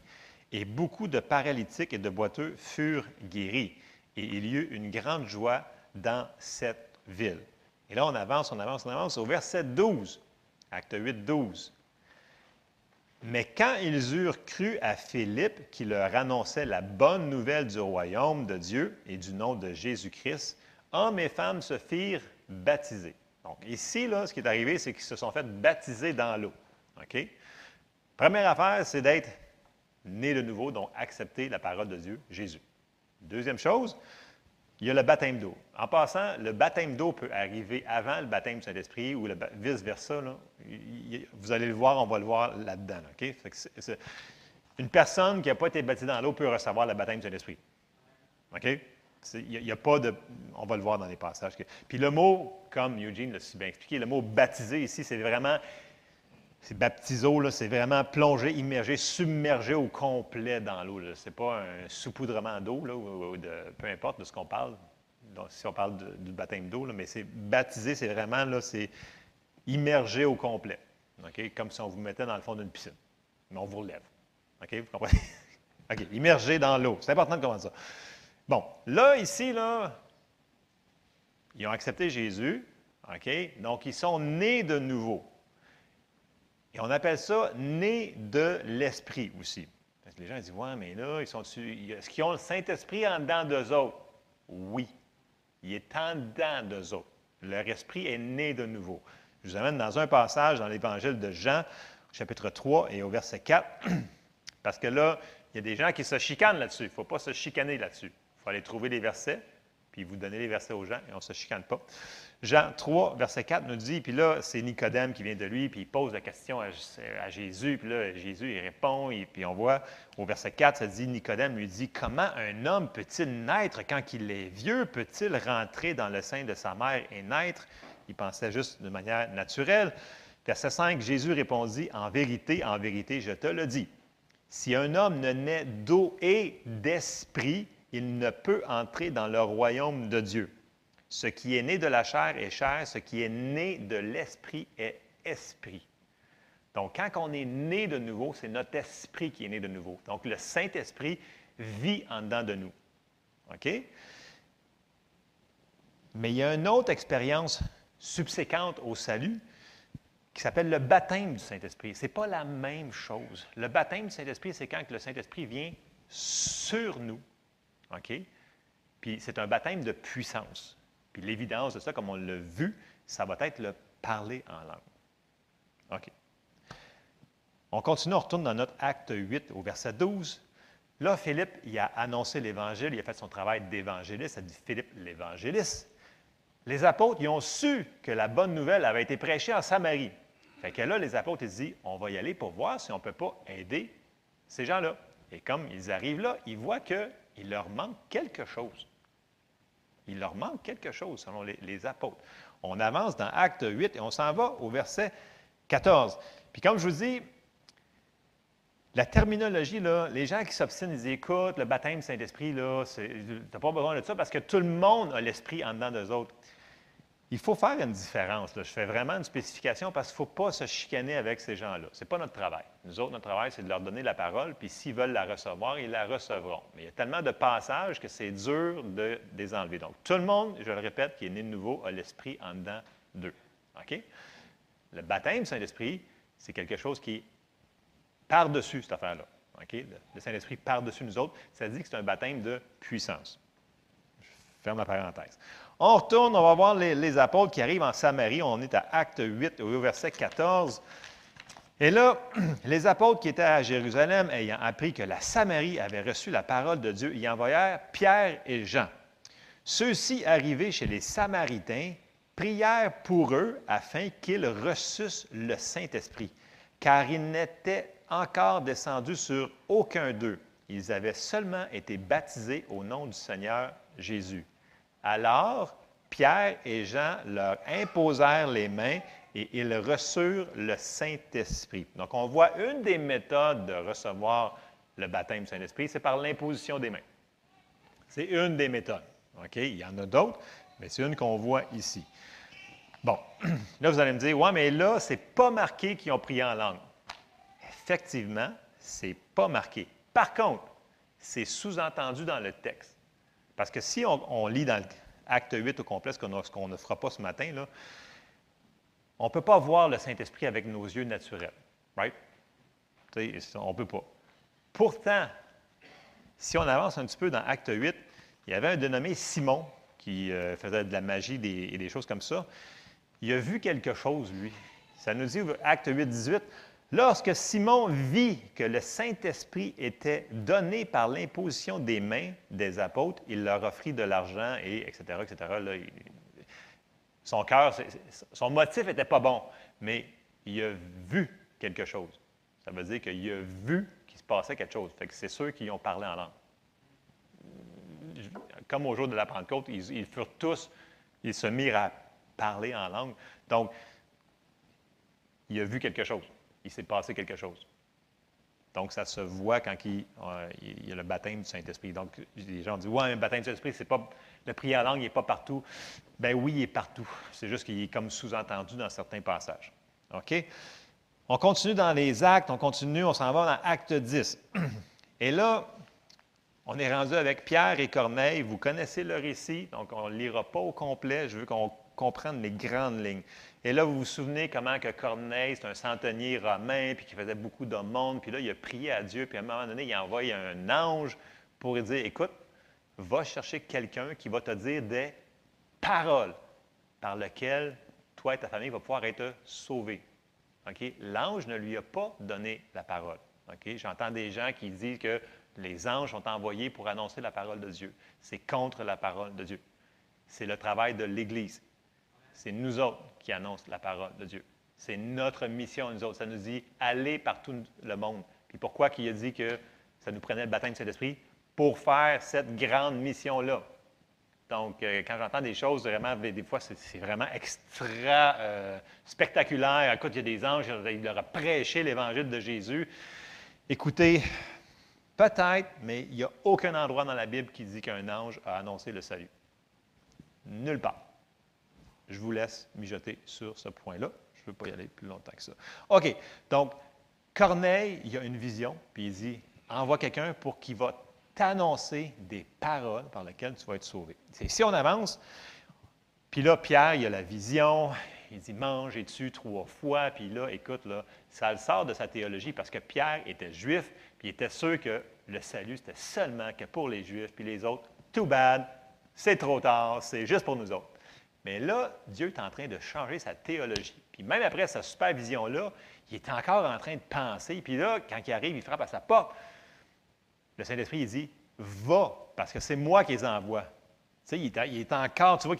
Et beaucoup de paralytiques et de boiteux furent guéris. Et il y eut une grande joie dans cette ville. Et là, on avance, on avance, on avance au verset 12, acte 8, 12. Mais quand ils eurent cru à Philippe qui leur annonçait la bonne nouvelle du royaume de Dieu et du nom de Jésus-Christ, hommes et femmes se firent baptiser. Ici, là, ce qui est arrivé, c'est qu'ils se sont fait baptiser dans l'eau. OK? Première affaire, c'est d'être né de nouveau, donc accepter la parole de Dieu, Jésus. Deuxième chose, il y a le baptême d'eau. En passant, le baptême d'eau peut arriver avant le baptême du Saint-Esprit ou vice-versa. Vous allez le voir, on va le voir là-dedans. Une personne qui n'a pas été baptisée dans l'eau peut recevoir le baptême du Saint-Esprit. OK? Il n'y a, pas de. On va le voir dans les passages. Puis le mot, comme Eugene l'a si bien expliqué, le mot baptisé ici, c'est vraiment. C'est baptiso, c'est vraiment plongé, immergé, submergé au complet dans l'eau. Ce n'est pas un saupoudrement d'eau, de, peu importe de ce qu'on parle. si on parle du baptême d'eau, mais c'est baptisé, c'est vraiment là, c'est immergé au complet. Comme si on vous mettait dans le fond d'une piscine. Mais on vous relève. OK? Vous comprenez? OK, immergé dans l'eau. C'est important de comprendre ça. Bon, là, ici, là, ils ont accepté Jésus. OK? Donc, ils sont nés de nouveau. Et on appelle ça nés de l'Esprit aussi. Parce que les gens disent, ouais, mais là, ils sont Est-ce qu'ils ont le Saint-Esprit en dedans d'eux autres? Oui. Il est en dedans d'eux autres. Leur esprit est né de nouveau. Je vous amène dans un passage dans l'Évangile de Jean, chapitre 3 et au verset 4, parce que là, il y a des gens qui se chicanent là-dessus. Il ne faut pas se chicaner là-dessus. Il faut aller trouver les versets, puis vous donner les versets aux gens, et on ne se chicane pas. Jean 3, verset 4 nous dit, puis là, c'est Nicodème qui vient de lui, puis il pose la question à, Jésus, puis là, Jésus, il répond, et puis on voit au verset 4, ça dit, Nicodème lui dit, comment un homme peut-il naître quand il est vieux? Peut-il rentrer dans le sein de sa mère et naître? Il pensait juste de manière naturelle. Verset 5, Jésus répondit, En vérité, en vérité, je te le dis. Si un homme ne naît d'eau et d'esprit, il ne peut entrer dans le royaume de Dieu. Ce qui est né de la chair est chair, ce qui est né de l'esprit est esprit. Donc, quand on est né de nouveau, c'est notre esprit qui est né de nouveau. Donc, le Saint-Esprit vit en dedans de nous. OK? Mais il y a une autre expérience subséquente au salut qui s'appelle le baptême du Saint-Esprit. Ce n'est pas la même chose. Le baptême du Saint-Esprit, c'est quand le Saint-Esprit vient sur nous. OK? Puis c'est un baptême de puissance. Puis l'évidence de ça, comme on l'a vu, ça va être le parler en langue. OK. On continue, on retourne dans notre acte 8 au verset 12. Là, Philippe, il a annoncé l'Évangile, il a fait son travail d'évangéliste, ça dit Philippe l'évangéliste. Les apôtres, ils ont su que la bonne nouvelle avait été prêchée en Samarie. Fait que là, les apôtres, ils disent, on va y aller pour voir si on ne peut pas aider ces gens-là. Et comme ils arrivent là, ils voient qu'il leur manque quelque chose. Il leur manque quelque chose, selon les, apôtres. On avance dans Acte 8 et on s'en va au verset 14. Puis comme je vous dis, la terminologie, là, les gens qui s'obstinent, ils écoutent, le baptême Saint-Esprit, tu n'as pas besoin de ça parce que tout le monde a l'Esprit en dedans d'eux autres. Il faut faire une différence. Je fais vraiment une spécification parce qu'il ne faut pas se chicaner avec ces gens-là. Ce n'est pas notre travail. Nous autres, notre travail, c'est de leur donner la parole, puis s'ils veulent la recevoir, ils la recevront. Mais il y a tellement de passages que c'est dur de les enlever. Donc, tout le monde, je le répète, qui est né de nouveau, a l'Esprit en dedans d'eux. OK? Le baptême du Saint-Esprit, c'est quelque chose qui est par-dessus cette affaire-là. Le Saint-Esprit par-dessus nous autres, ça dit que c'est un baptême de puissance. Je ferme la parenthèse. On retourne, on va voir les, apôtres qui arrivent en Samarie. On est à Acte 8, au verset 14. Et là, les apôtres qui étaient à Jérusalem, ayant appris que la Samarie avait reçu la parole de Dieu, y envoyèrent Pierre et Jean. Ceux-ci, arrivés chez les Samaritains, prièrent pour eux afin qu'ils reçussent le Saint-Esprit, car ils n'étaient encore descendus sur aucun d'eux. Ils avaient seulement été baptisés au nom du Seigneur Jésus. Alors, Pierre et Jean leur imposèrent les mains et ils reçurent le Saint-Esprit. Donc, on voit une des méthodes de recevoir le baptême du Saint-Esprit, c'est par l'imposition des mains. C'est une des méthodes. OK? Il y en a d'autres, mais c'est une qu'on voit ici. Bon, là, vous allez me dire, ouais, mais là, ce n'est pas marqué qu'ils ont prié en langue effectivement, ce n'est pas marqué. Par contre, c'est sous-entendu dans le texte. Parce que si on, lit dans l'acte 8 au complet, ce qu'on ne fera pas ce matin, on ne peut pas voir le Saint-Esprit avec nos yeux naturels. Right? on ne peut pas. Pourtant, si on avance un petit peu dans Acte 8, il y avait un dénommé Simon qui euh, faisait de la magie et des choses comme ça. Il a vu quelque chose, lui. Ça nous dit, Acte 8, 18, Lorsque Simon vit que le Saint-Esprit était donné par l'imposition des mains des apôtres, il leur offrit de l'argent et etc., etc. son cœur, son motif n'était pas bon, mais il a vu quelque chose. Ça veut dire qu'il a vu qu'il se passait quelque chose. C'est ceux qui ont parlé en langue. comme au jour de la Pentecôte, ils furent tous, ils se mirent à parler en langue. Donc, il a vu quelque chose. Il s'est passé quelque chose. Donc, ça se voit quand il, euh, il y a le baptême du Saint-Esprit. Donc, les gens disent Ouais, un baptême du Saint-Esprit, c'est pas. Le prière en langue, il n'est pas partout. Ben oui, il est partout. C'est juste qu'il est comme sous-entendu dans certains passages. OK? On continue dans les actes, on continue, on s'en va dans Acte 10. Et là, on est rendu avec Pierre et Corneille. Vous connaissez le récit, donc on ne lira pas au complet. Je veux qu'on comprenne les grandes lignes. Et là, vous vous souvenez comment que Corneille, c'est un centenier romain, puis qui faisait beaucoup de monde, puis là, il a prié à Dieu, puis à un moment donné, il a envoyé un ange pour lui dire, écoute, va chercher quelqu'un qui va te dire des paroles par lesquelles toi et ta famille va pouvoir être sauvés. L'ange ne lui a pas donné la parole. J'entends des gens qui disent que les anges sont envoyés pour annoncer la parole de Dieu. C'est contre la parole de Dieu. C'est le travail de l'Église. C'est nous autres qui annoncent la parole de Dieu. C'est notre mission, nous autres. Ça nous dit aller par tout le monde. Puis pourquoi qu'il a dit que ça nous prenait le baptême de Saint-Esprit? Pour faire cette grande mission-là. Donc, euh, quand j'entends des choses, vraiment, des fois, c'est vraiment extra euh, spectaculaire. Écoute, il y a des anges, il leur a prêché l'Évangile de Jésus. Écoutez, peut-être, mais il n'y a aucun endroit dans la Bible qui dit qu'un ange a annoncé le salut. Nulle part. Je vous laisse mijoter sur ce point-là. Je ne veux pas y aller plus longtemps que ça. OK. Donc, Corneille, il a une vision, puis il dit envoie quelqu'un pour qu'il va t'annoncer des paroles par lesquelles tu vas être sauvé. Si on avance, puis là, Pierre, il a la vision, il dit mange et tue trois fois, puis là, écoute, ça le sort de sa théologie parce que Pierre était juif, puis il était sûr que le salut, c'était seulement que pour les juifs, puis les autres, too bad, c'est trop tard, c'est juste pour nous autres. Mais là, Dieu est en train de changer sa théologie. Puis même après sa supervision-là, il est encore en train de penser. Puis là, quand il arrive, il frappe à sa porte. Le Saint-Esprit, il dit Va, parce que c'est moi qui les envoie. Tu sais, il est, encore, tu vois,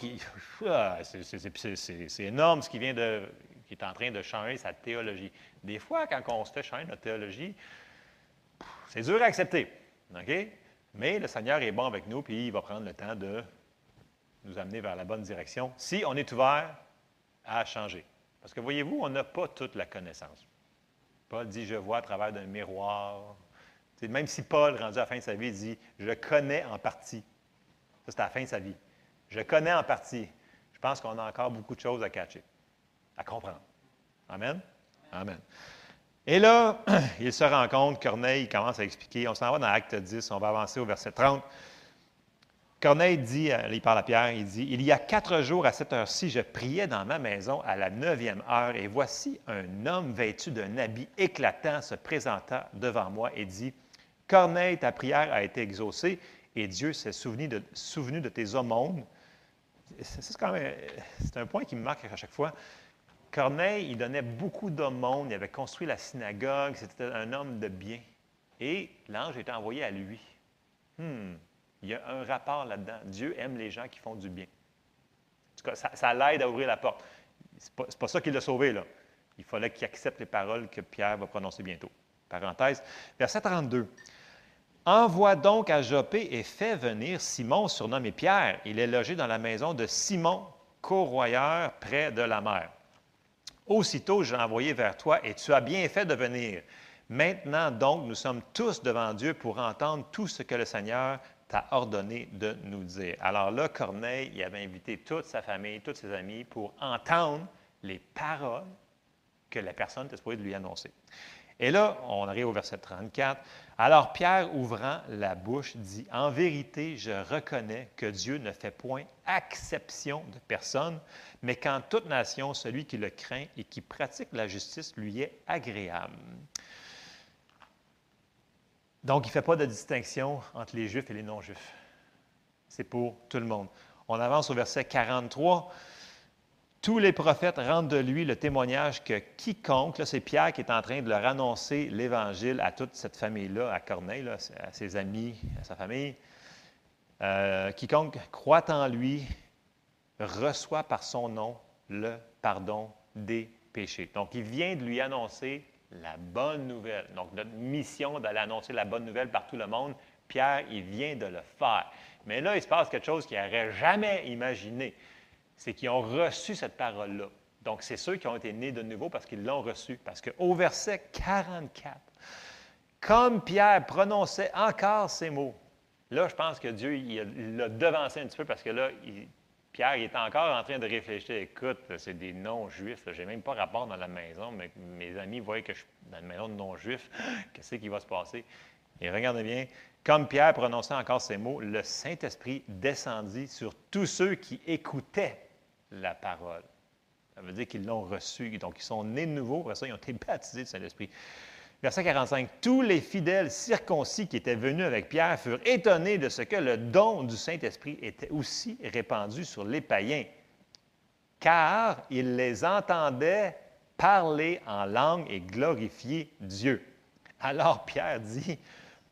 ah, c'est énorme ce qui vient de. qui est en train de changer sa théologie. Des fois, quand on se fait changer notre théologie, c'est dur à accepter. OK? Mais le Seigneur est bon avec nous, puis il va prendre le temps de nous amener vers la bonne direction si on est ouvert à changer. Parce que voyez-vous, on n'a pas toute la connaissance. Paul dit Je vois à travers d'un miroir. même si Paul, rendu à la fin de sa vie, dit Je connais en partie. Ça, c'est à la fin de sa vie. Je connais en partie. Je pense qu'on a encore beaucoup de choses à catcher, à comprendre. Amen? Amen. Et là, il se rend compte, Corneille commence à expliquer. On s'en va dans Acte 10, on va avancer au verset 30. Corneille dit, euh, il parle à Pierre, il dit, Il y a quatre jours à cette heure-ci, je priais dans ma maison à la neuvième heure, et voici un homme vêtu d'un habit éclatant se présenta devant moi et dit, Corneille, ta prière a été exaucée, et Dieu s'est souvenu de, tes aumônes. C'est un point qui me marque à chaque fois. Corneille, il donnait beaucoup d'aumônes, il avait construit la synagogue, c'était un homme de bien. Et l'ange était envoyé à lui. Hmm. Il y a un rapport là-dedans. Dieu aime les gens qui font du bien. En tout cas, ça, l'aide à ouvrir la porte. Ce n'est pas, ça qui l'a sauvé, là. Il fallait qu'il accepte les paroles que Pierre va prononcer bientôt. Parenthèse. Verset 32. Envoie donc à Jopé et fais venir Simon, surnommé Pierre. Il est logé dans la maison de Simon, corroyeur, près de la mer. Aussitôt, j'ai envoyé vers toi et tu as bien fait de venir. Maintenant, donc, nous sommes tous devant Dieu pour entendre tout ce que le Seigneur t'a ordonné de nous dire. Alors là, Corneille, il avait invité toute sa famille, tous ses amis pour entendre les paroles que la personne était supposée de lui annoncer. Et là, on arrive au verset 34. Alors Pierre, ouvrant la bouche, dit, En vérité, je reconnais que Dieu ne fait point exception de personne, mais qu'en toute nation, celui qui le craint et qui pratique la justice lui est agréable. Donc, il ne fait pas de distinction entre les Juifs et les non-Juifs. C'est pour tout le monde. On avance au verset 43. Tous les prophètes rendent de lui le témoignage que quiconque, là c'est Pierre qui est en train de leur annoncer l'Évangile à toute cette famille-là, à Corneille, à ses amis, à sa famille, euh, quiconque croit en lui reçoit par son nom le pardon des péchés. Donc il vient de lui annoncer la bonne nouvelle. Donc, notre mission d'aller annoncer la bonne nouvelle par tout le monde, Pierre, il vient de le faire. Mais là, il se passe quelque chose qu'ils n'auraient jamais imaginé. C'est qu'ils ont reçu cette parole-là. Donc, c'est ceux qui ont été nés de nouveau parce qu'ils l'ont reçu. Parce qu'au verset 44, comme Pierre prononçait encore ces mots, là, je pense que Dieu l'a devancé un petit peu parce que là, Pierre il est encore en train de réfléchir. Écoute, c'est des non-juifs. Je n'ai même pas rapport dans la maison, mais mes amis voient que je suis dans une maison de non-juifs. Qu'est-ce qui va se passer? Et regardez bien, comme Pierre prononçait encore ces mots, le Saint-Esprit descendit sur tous ceux qui écoutaient la parole. Ça veut dire qu'ils l'ont reçu. Donc, ils sont nés de nouveau. Ça, ils ont été baptisés du Saint-Esprit. Verset 45. Tous les fidèles circoncis qui étaient venus avec Pierre furent étonnés de ce que le don du Saint-Esprit était aussi répandu sur les païens, car ils les entendaient parler en langue et glorifier Dieu. Alors Pierre dit,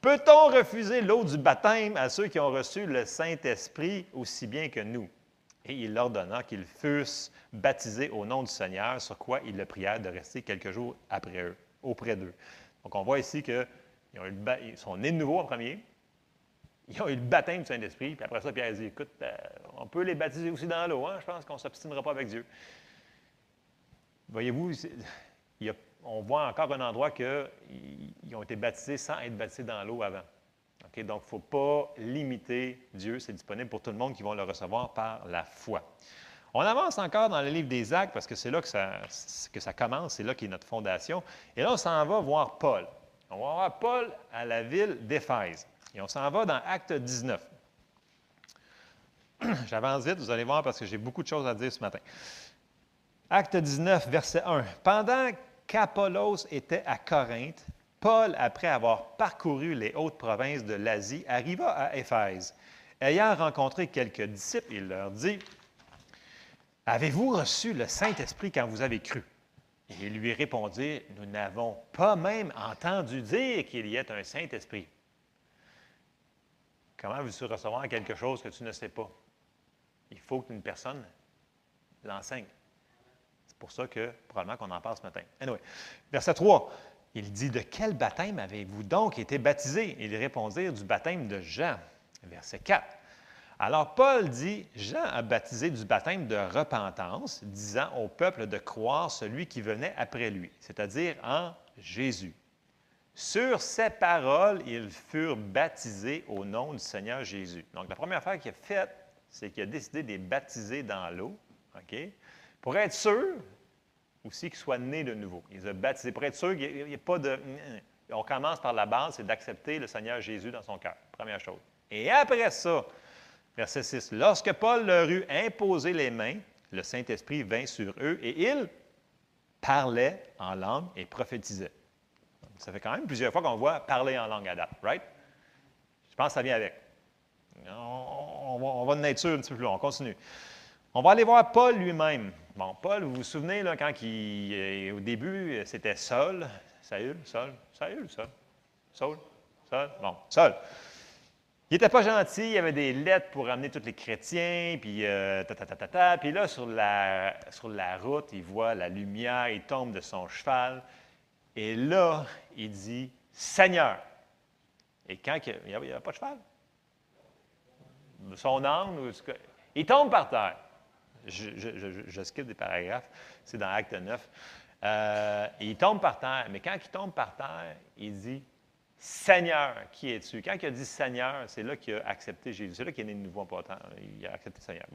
Peut-on refuser l'eau du baptême à ceux qui ont reçu le Saint-Esprit aussi bien que nous? Et il leur donna qu'ils fussent baptisés au nom du Seigneur, sur quoi ils le prièrent de rester quelques jours après eux, auprès d'eux. Donc, on voit ici qu'ils sont nés de nouveau en premier. Ils ont eu le baptême du Saint-Esprit. Puis après ça, Pierre dit Écoute, euh, on peut les baptiser aussi dans l'eau. Hein? Je pense qu'on ne s'obstinera pas avec Dieu. Voyez-vous, on voit encore un endroit qu'ils ont été baptisés sans être baptisés dans l'eau avant. Donc, il ne faut pas limiter Dieu. C'est disponible pour tout le monde qui vont le recevoir par la foi. On avance encore dans le livre des Actes parce que c'est là que ça, commence, c'est là qu'est notre fondation. Et là, on s'en va voir Paul. On va voir Paul à la ville d'Éphèse. Et on s'en va dans Acte 19. J'avance vite, vous allez voir, parce que j'ai beaucoup de choses à dire ce matin. Acte 19, verset 1. Pendant qu'Apollos était à Corinthe, Paul, après avoir parcouru les hautes provinces de l'Asie, arriva à Éphèse. Ayant rencontré quelques disciples, il leur dit Avez-vous reçu le Saint-Esprit quand vous avez cru? Et ils lui répondirent Nous n'avons pas même entendu dire qu'il y ait un Saint-Esprit. Comment veux-tu recevoir quelque chose que tu ne sais pas? Il faut qu'une personne l'enseigne. C'est pour ça que probablement qu'on en parle ce matin. Anyway, verset 3. Il dit De quel baptême avez-vous donc été baptisés Ils répondirent Du baptême de Jean. Verset 4. Alors Paul dit, Jean a baptisé du baptême de repentance, disant au peuple de croire celui qui venait après lui, c'est-à-dire en Jésus. Sur ces paroles, ils furent baptisés au nom du Seigneur Jésus. Donc la première affaire qu'il a faite, c'est qu'il a décidé de les baptiser dans l'eau, OK? Pour être sûr aussi qu'ils soient nés de nouveau. Il les a baptisés pour être sûr qu'il n'y a pas de... On commence par la base, c'est d'accepter le Seigneur Jésus dans son cœur, première chose. Et après ça, Verset 6. Lorsque Paul leur eut imposé les mains, le Saint-Esprit vint sur eux et ils parlaient en langue et prophétisaient. Ça fait quand même plusieurs fois qu'on voit parler en langue à date, right? Je pense que ça vient avec. On, va, être sûr un petit peu plus On continue. On va aller voir Paul lui-même. Bon, Paul, vous vous souvenez, quand il, euh, au début, c'était Saul. Saül, Saul, Saül, Saul, Saul, Saul, bon, Saul. Il n'était pas gentil, il y avait des lettres pour amener tous les chrétiens, puis euh, ta, ta, ta, ta, Puis là, sur la, sur la route, il voit la lumière, il tombe de son cheval. Et là, il dit Seigneur. Et quand il n'y avait, pas de cheval, son âme, il tombe par terre. Je, skip des paragraphes, c'est dans Acte 9. Euh, il tombe par terre, mais quand il tombe par terre, il dit Seigneur, qui es-tu? Quand il a dit Seigneur, c'est là qu'il a accepté Jésus. C'est là qu'il est né de nouveau en Il a accepté Seigneur.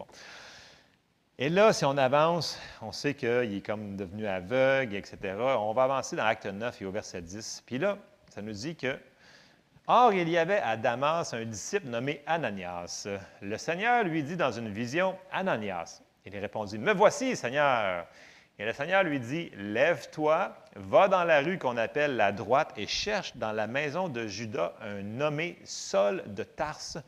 Et là, si on avance, on sait qu'il est comme devenu aveugle, etc. On va avancer dans Acte 9 et au verset 10. Puis là, ça nous dit que Or, il y avait à Damas un disciple nommé Ananias. Le Seigneur lui dit dans une vision Ananias. Il répondit Me voici, Seigneur. Et le Seigneur lui dit, Lève-toi, va dans la rue qu'on appelle la droite et cherche dans la maison de Judas un nommé Saul de Tarse,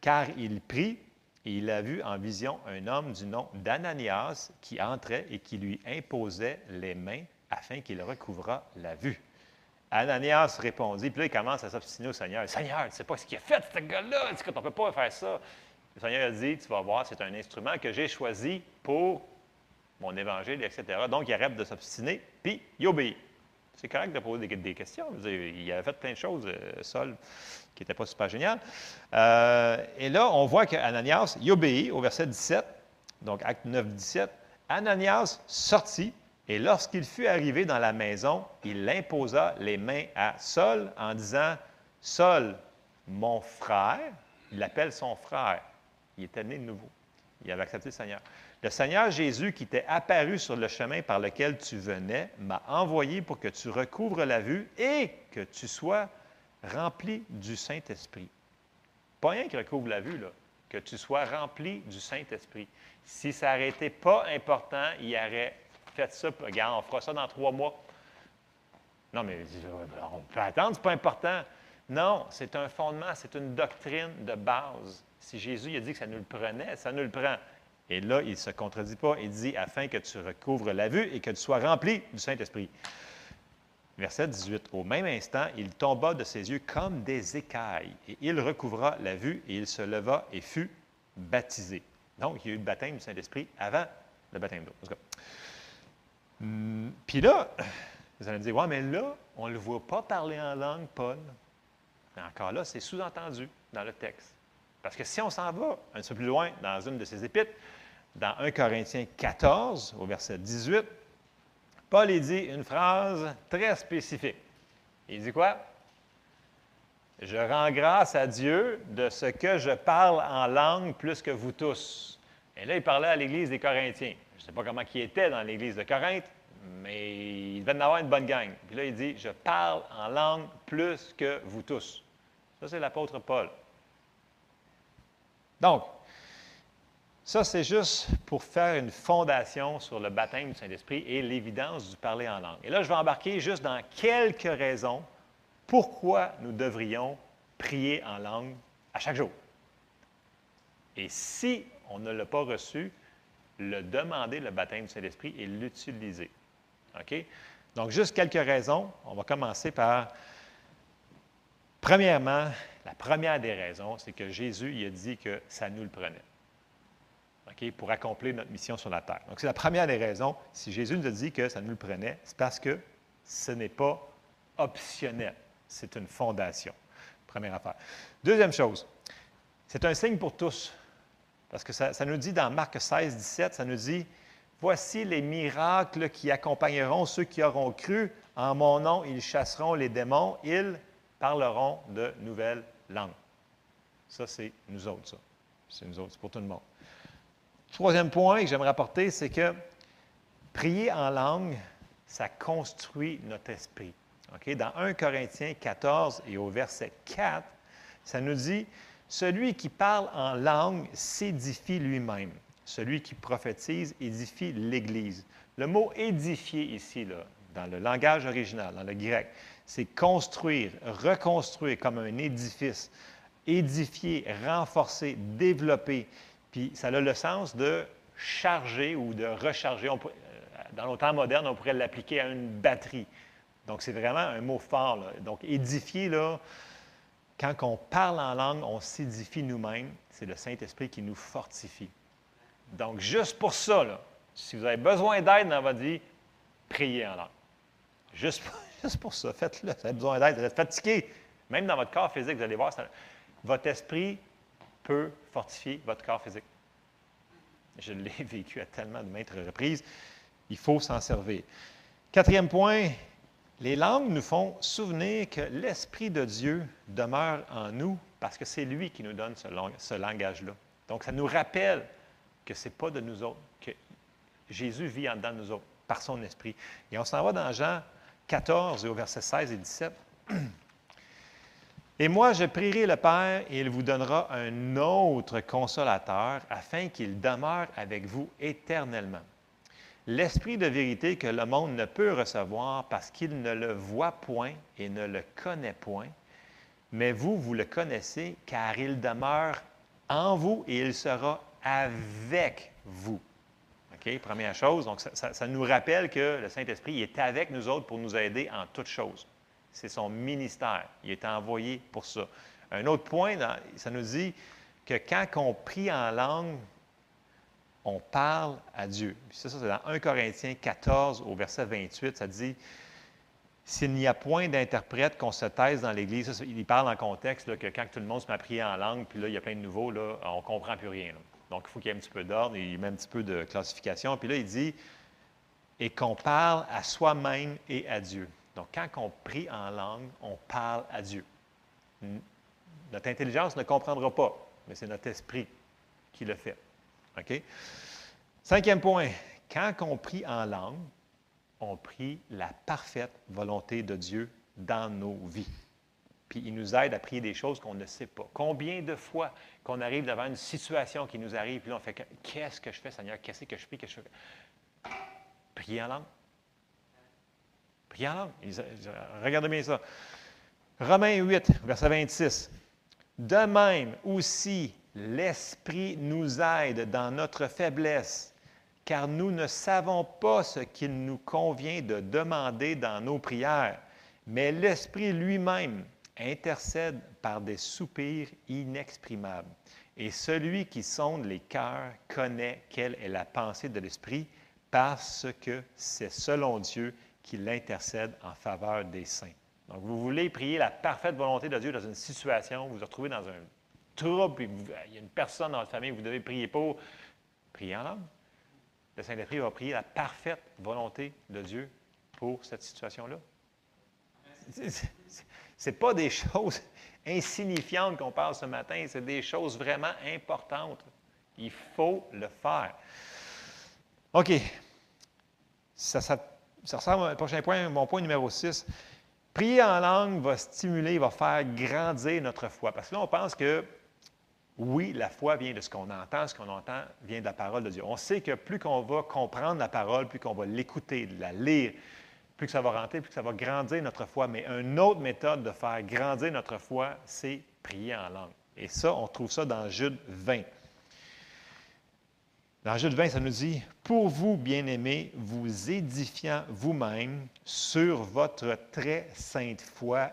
car il prie et il a vu en vision un homme du nom d'Ananias qui entrait et qui lui imposait les mains afin qu'il recouvrât la vue. Ananias répondit, puis là, il commence à s'obstiner au Seigneur. Seigneur, tu sais pas ce qu'il a fait, ce gars-là. Tu ne peut pas faire ça. Le Seigneur a dit, tu vas voir, c'est un instrument que j'ai choisi pour mon évangile, etc. Donc, il arrête de s'obstiner, puis il obéit. C'est correct de poser des, questions. il avait fait plein de choses, euh, Saul, qui n'étaient pas super géniales. Euh, et là, on voit qu'Ananias, il obéit au verset 17, donc acte 9, 17. Ananias sortit, et lorsqu'il fut arrivé dans la maison, il imposa les mains à Saul en disant Saul, mon frère, il l'appelle son frère. Il était né de nouveau. Il avait accepté le Seigneur. Le Seigneur Jésus, qui t'est apparu sur le chemin par lequel tu venais, m'a envoyé pour que tu recouvres la vue et que tu sois rempli du Saint-Esprit. Pas rien qui recouvre la vue, là, que tu sois rempli du Saint-Esprit. Si ça n'aurait été pas important, il aurait fait ça. Regarde, on fera ça dans trois mois. Non, mais on peut attendre, ce n'est pas important. Non, c'est un fondement, c'est une doctrine de base. Si Jésus a dit que ça nous le prenait, ça nous le prend. Et là, il ne se contredit pas. Il dit afin que tu recouvres la vue et que tu sois rempli du Saint-Esprit. Verset 18. Au même instant, il tomba de ses yeux comme des écailles, et il recouvra la vue, et il se leva et fut baptisé. Donc, il y a eu le baptême du Saint-Esprit avant le baptême d'eau. Hum, puis là, vous allez me dire, ouais, mais là, on ne le voit pas parler en langue, Paul. Mais encore là, c'est sous-entendu dans le texte. Parce que si on s'en va un peu plus loin dans une de ses épîtres, dans 1 Corinthiens 14, au verset 18, Paul dit une phrase très spécifique. Il dit quoi? Je rends grâce à Dieu de ce que je parle en langue plus que vous tous. Et là, il parlait à l'Église des Corinthiens. Je ne sais pas comment il était dans l'Église de Corinthe, mais il devait en avoir une bonne gang. Puis là, il dit, je parle en langue plus que vous tous. Ça, c'est l'apôtre Paul. Donc, ça, c'est juste pour faire une fondation sur le baptême du Saint-Esprit et l'évidence du parler en langue. Et là, je vais embarquer juste dans quelques raisons pourquoi nous devrions prier en langue à chaque jour. Et si on ne l'a pas reçu, le demander, le baptême du Saint-Esprit, et l'utiliser. OK? Donc, juste quelques raisons. On va commencer par, premièrement, la première des raisons, c'est que Jésus il a dit que ça nous le prenait pour accomplir notre mission sur la terre. Donc, c'est la première des raisons. Si Jésus nous a dit que ça nous le prenait, c'est parce que ce n'est pas optionnel. C'est une fondation. Première affaire. Deuxième chose, c'est un signe pour tous. Parce que ça, nous dit dans Marc 16, 17, ça nous dit Voici les miracles qui accompagneront ceux qui auront cru. En mon nom, ils chasseront les démons, ils parleront de nouvelles langues. Ça, c'est nous autres, ça. C'est nous autres, c'est pour tout le monde. Troisième point que j'aimerais apporter, c'est que prier en langue, ça construit notre esprit. Dans 1 Corinthiens 14 et au verset 4, ça nous dit Celui qui parle en langue s'édifie lui-même. Celui qui prophétise édifie l'Église. Le mot édifier ici, dans le langage original, dans le grec, c'est construire, reconstruire comme un édifice, édifier, renforcer, développer. Puis ça a le sens de charger ou de recharger. Euh, dans le temps moderne, on pourrait l'appliquer à une batterie. Donc, c'est vraiment un mot fort. Donc, édifier, là, quand on parle en langue, on s'édifie nous-mêmes. C'est le Saint-Esprit qui nous fortifie. Donc, juste pour ça, là, si vous avez besoin d'aide dans votre vie, priez en langue. Juste, juste pour ça, faites-le. Vous avez besoin d'aide, vous êtes fatigué. Même dans votre corps physique, vous allez voir, votre esprit peut fortifier votre corps physique. Je l'ai vécu à tellement de maintes reprises. Il faut s'en servir. Quatrième point, les langues nous font souvenir que l'Esprit de Dieu demeure en nous parce que c'est lui qui nous donne ce, langage-là. Donc, ça nous rappelle que ce n'est pas de nous autres, que Jésus vit en dedans de nous autres par son Esprit. Et on s'en va dans Jean 14 et au verset 16 et 17. Et moi, je prierai le Père et il vous donnera un autre consolateur afin qu'il demeure avec vous éternellement. L'Esprit de vérité que le monde ne peut recevoir parce qu'il ne le voit point et ne le connaît point, mais vous, vous le connaissez car il demeure en vous et il sera avec vous. Première chose, donc ça, nous rappelle que le Saint-Esprit est avec nous autres pour nous aider en toutes choses. C'est son ministère. Il est envoyé pour ça. Un autre point, ça nous dit que quand on prie en langue, on parle à Dieu. Ça, ça c'est dans 1 Corinthiens 14 au verset 28, ça dit S'il n'y a point d'interprète qu'on se taise dans l'Église, il parle en contexte que quand tout le monde se met à prier en langue, puis là, il y a plein de nouveaux, là, on ne comprend plus rien. Donc, il faut qu'il y ait un petit peu d'ordre, il ait un petit peu de classification. Puis là, il dit, et qu'on parle à soi-même et à Dieu. Donc, quand on prie en langue, on parle à Dieu. Notre intelligence ne comprendra pas, mais c'est notre esprit qui le fait. OK? Cinquième point, quand on prie en langue, on prie la parfaite volonté de Dieu dans nos vies. Puis il nous aide à prier des choses qu'on ne sait pas. Combien de fois qu'on arrive devant une situation qui nous arrive, puis on fait Qu'est-ce que je fais, Seigneur? Qu'est-ce que je prie que je fais? En langue. Prier en langue. Regardez bien ça. Romains 8, verset 26. De même aussi, l'Esprit nous aide dans notre faiblesse, car nous ne savons pas ce qu'il nous convient de demander dans nos prières, mais l'Esprit lui-même intercède par des soupirs inexprimables. Et celui qui sonde les cœurs connaît quelle est la pensée de l'Esprit, parce que c'est selon Dieu qu'il intercède en faveur des saints. Donc, vous voulez prier la parfaite volonté de Dieu dans une situation, vous vous retrouvez dans un trouble, puis il y a une personne dans votre famille que vous devez prier pour, priez en langue. Le Saint-Esprit va prier la parfaite volonté de Dieu pour cette situation-là. Ce n'est pas des choses insignifiantes qu'on parle ce matin, c'est des choses vraiment importantes. Il faut le faire. OK. Ça, ça, ça ressemble au prochain point, mon point numéro 6. Prier en langue va stimuler, va faire grandir notre foi. Parce que là, on pense que oui, la foi vient de ce qu'on entend, ce qu'on entend vient de la parole de Dieu. On sait que plus qu'on va comprendre la parole, plus qu'on va l'écouter, la lire, plus que ça va rentrer, plus que ça va grandir notre foi. Mais une autre méthode de faire grandir notre foi, c'est prier en langue. Et ça, on trouve ça dans Jude 20. Dans Jude 20, ça nous dit Pour vous, bien-aimés, vous édifiant vous-même sur votre très sainte foi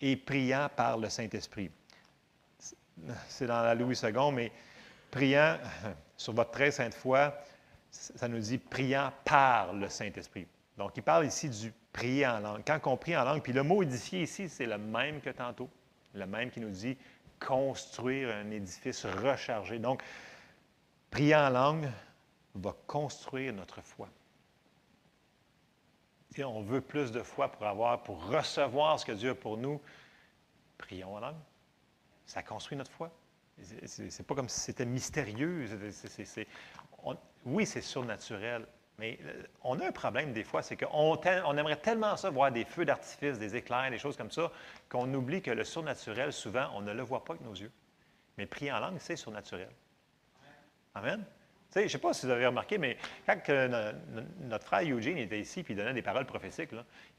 et priant par le Saint-Esprit. C'est dans la Louis II, mais priant sur votre très sainte foi, ça nous dit priant par le Saint-Esprit. Donc, il parle ici du prier en langue. Quand on prie en langue, puis le mot édifier ici, c'est le même que tantôt, le même qui nous dit construire un édifice rechargé. Donc, prier en langue va construire notre foi. Si on veut plus de foi pour avoir, pour recevoir ce que Dieu a pour nous, prions en langue. Ça construit notre foi. C'est pas comme si c'était mystérieux. oui, c'est surnaturel, mais euh, on a un problème des fois, c'est qu'on on aimerait tellement ça voir des feux d'artifice, des éclairs, des choses comme ça, qu'on oublie que le surnaturel, souvent, on ne le voit pas avec nos yeux. Mais prier en langue, c'est surnaturel. Amen. je ne sais pas si vous avez remarqué, mais quand notre frère Eugene était ici et donnait des paroles prophétiques,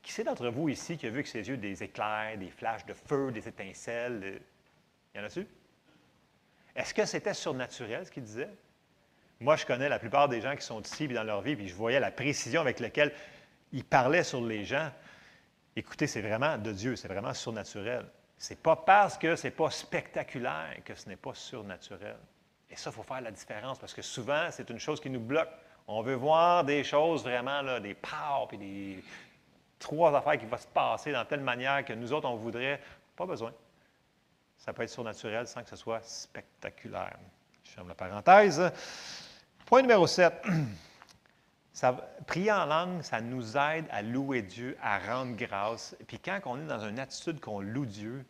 qui c'est d'entre vous ici qui a vu que ses yeux des éclairs, des flashs de feu, des étincelles? Il y en a-tu? Est-ce que c'était surnaturel ce qu'il disait? Moi, je connais la plupart des gens qui sont ici dans leur vie, puis je voyais la précision avec laquelle ils parlaient sur les gens. Écoutez, c'est vraiment de Dieu, c'est vraiment surnaturel. Ce n'est pas parce que ce n'est pas spectaculaire que ce n'est pas surnaturel. Et ça, il faut faire la différence parce que souvent, c'est une chose qui nous bloque. On veut voir des choses vraiment, des power, puis des trois affaires qui vont se passer dans telle manière que nous autres, on voudrait. Pas besoin. Ça peut être surnaturel sans que ce soit spectaculaire. Je ferme la parenthèse. Point numéro 7. prier en langue, ça nous aide à louer Dieu, à rendre grâce. Puis quand on est dans une attitude qu'on loue Dieu,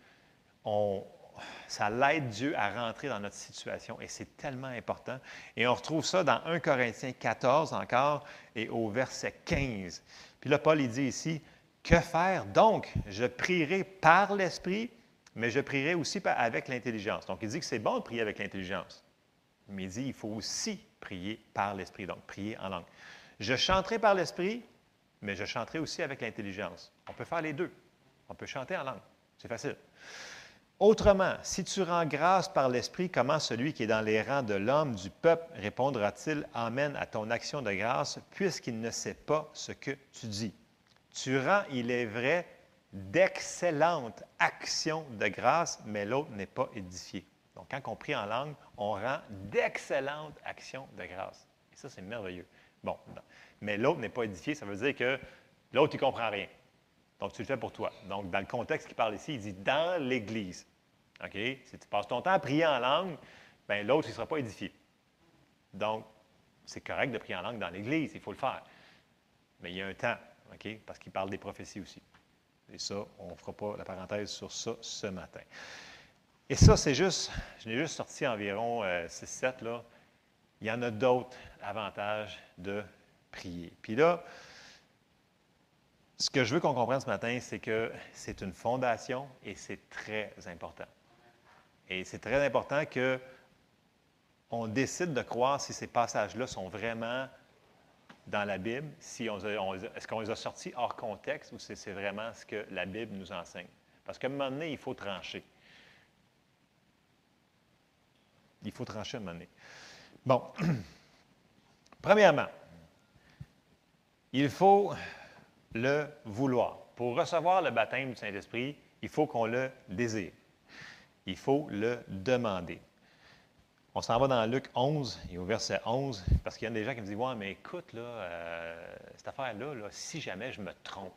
ça l'aide Dieu à rentrer dans notre situation et c'est tellement important. Et on retrouve ça dans 1 Corinthiens 14 encore et au verset 15. Puis là, Paul, il dit ici, que faire? Donc? Je prierai par l'Esprit, mais je prierai aussi avec l'intelligence. Donc, il dit que c'est bon de prier avec l'intelligence. Mais il dit, il faut aussi prier par l'Esprit, donc prier en langue. Je chanterai par l'Esprit, mais je chanterai aussi avec l'intelligence. On peut faire les deux. On peut chanter en langue. C'est facile. Autrement, si tu rends grâce par l'Esprit, comment celui qui est dans les rangs de l'homme, du peuple, répondra-t-il Amen à ton action de grâce, puisqu'il ne sait pas ce que tu dis? Tu rends, il est vrai, d'excellentes actions de grâce, mais l'autre n'est pas édifié. Donc, quand on prie en langue, on rend d'excellentes actions de grâce. Et ça, c'est merveilleux. Bon, mais l'autre n'est pas édifié, ça veut dire que l'autre, il ne comprend rien. Donc, tu le fais pour toi. Donc, dans le contexte qu'il parle ici, il dit dans l'Église. OK? Si tu passes ton temps à prier en langue, bien, l'autre, il ne sera pas édifié. Donc, c'est correct de prier en langue dans l'Église, il faut le faire. Mais il y a un temps, OK? Parce qu'il parle des prophéties aussi. Et ça, on ne fera pas la parenthèse sur ça ce matin. Et ça, c'est juste, je l'ai juste sorti environ 6-7, euh, là. Il y en a d'autres avantages de prier. Puis là, ce que je veux qu'on comprenne ce matin, c'est que c'est une fondation et c'est très important. Et c'est très important que on décide de croire si ces passages-là sont vraiment dans la Bible, si on, est-ce qu'on les a sortis hors contexte ou si c'est vraiment ce que la Bible nous enseigne. Parce qu'à un moment donné, il faut trancher. Il faut trancher à un moment donné. Bon. Premièrement, il faut le vouloir. Pour recevoir le baptême du Saint-Esprit, il faut qu'on le désire. Il faut le demander. On s'en va dans Luc 11 et au verset 11, parce qu'il y a des gens qui me disent Ouais, mais écoute, là, euh, cette affaire-là, si jamais je me trompe.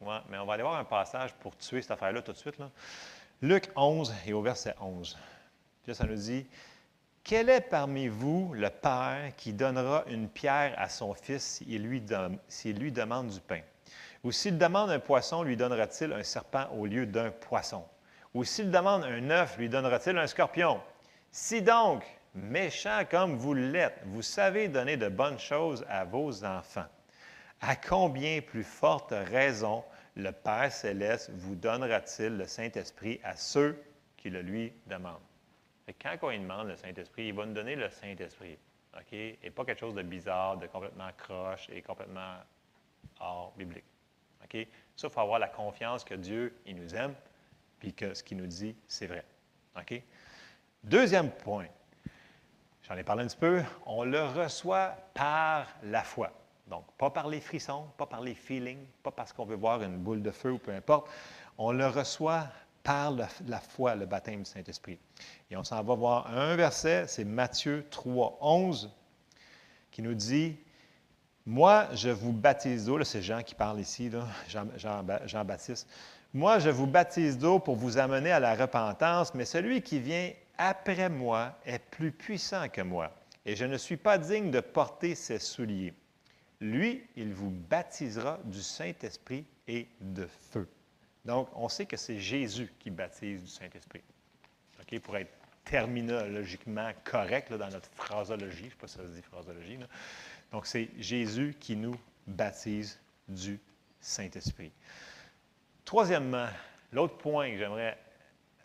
Ouais, mais on va aller voir un passage pour tuer cette affaire-là tout de suite. Luc 11 et au verset 11. Puis ça nous dit Quel est parmi vous le Père qui donnera une pierre à son fils s'il lui, lui demande du pain? Ou s'il demande un poisson, lui donnera-t-il un serpent au lieu d'un poisson? Ou s'il demande un œuf, lui donnera-t-il un scorpion? Si donc, méchant comme vous l'êtes, vous savez donner de bonnes choses à vos enfants, à combien plus forte raison le Père céleste vous donnera-t-il le Saint-Esprit à ceux qui le lui demandent? Quand on lui demande le Saint-Esprit, il va nous donner le Saint-Esprit. OK? Et pas quelque chose de bizarre, de complètement croche et complètement hors biblique. OK? Ça, il faut avoir la confiance que Dieu, il nous aime, puis que ce qu'il nous dit, c'est vrai. OK? Deuxième point, j'en ai parlé un petit peu, on le reçoit par la foi. Donc, pas par les frissons, pas par les feelings, pas parce qu'on veut voir une boule de feu ou peu importe. On le reçoit par la, foi, le baptême du Saint-Esprit. Et on s'en va voir un verset, c'est Matthieu 3, 11, qui nous dit Moi, je vous baptise d'eau, c'est Jean qui parle ici, Jean-Baptiste. Moi, je vous baptise d'eau pour vous amener à la repentance, mais celui qui vient après moi est plus puissant que moi, et je ne suis pas digne de porter ses souliers. Lui, il vous baptisera du Saint-Esprit et de feu. Donc, on sait que c'est Jésus qui baptise du Saint-Esprit. OK? Pour être terminologiquement correct dans notre phrasologie, je ne sais pas si ça se dit phrasologie. Donc, c'est Jésus qui nous baptise du Saint-Esprit. Troisièmement, l'autre point que j'aimerais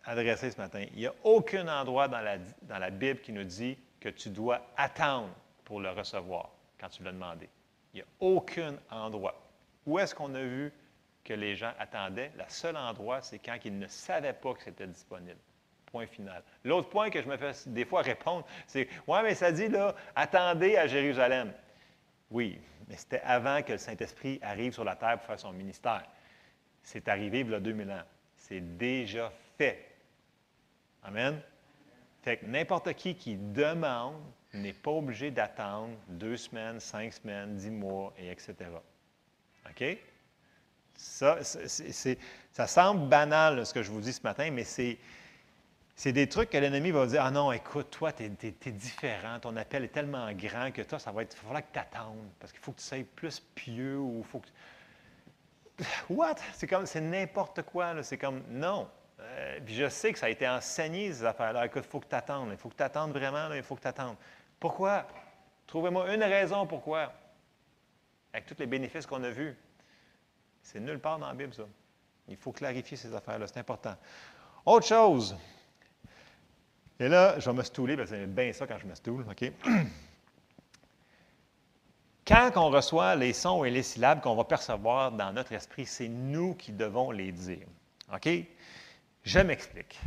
adressé ce matin. Il n'y a aucun endroit dans la Bible qui nous dit que tu dois attendre pour le recevoir quand tu l'as demandé. Il n'y a aucun endroit. Où est-ce qu'on a vu que les gens attendaient? Le seul endroit, c'est quand ils ne savaient pas que c'était disponible. Point final. L'autre point que je me fais des fois répondre, c'est Ouais, mais ça dit là, attendez à Jérusalem. Oui, mais c'était avant que le Saint-Esprit arrive sur la terre pour faire son ministère. C'est arrivé il y a 2000 ans. C'est déjà fait. Amen. Fait que n'importe qui qui demande n'est pas obligé d'attendre deux semaines, cinq semaines, dix mois, et etc. OK? Ça, ça semble banal, ce que je vous dis ce matin, mais c'est, c'est des trucs que l'ennemi va dire Ah non, écoute, toi, tu es, différent, ton appel est tellement grand que toi, ça va être. Il va falloir que tu attendes, parce qu'il faut que tu sois plus pieux ou faut que. What? C'est comme, c'est n'importe quoi, c'est comme, non. Euh, puis je sais que ça a été enseigné, ces affaires-là. Écoute, il faut que tu attendes. Il faut que tu attendes vraiment. il faut que tu attendes. Pourquoi? Trouvez-moi une raison pourquoi. Avec tous les bénéfices qu'on a vus. C'est nulle part dans la Bible, ça. Il faut clarifier ces affaires-là. C'est important. Autre chose. Et là, je vais me stouler, parce que c'est bien ça quand je me stoule, OK? Quand on reçoit les sons et les syllabes qu'on va percevoir dans notre esprit, c'est nous qui devons les dire. OK? Je m'explique.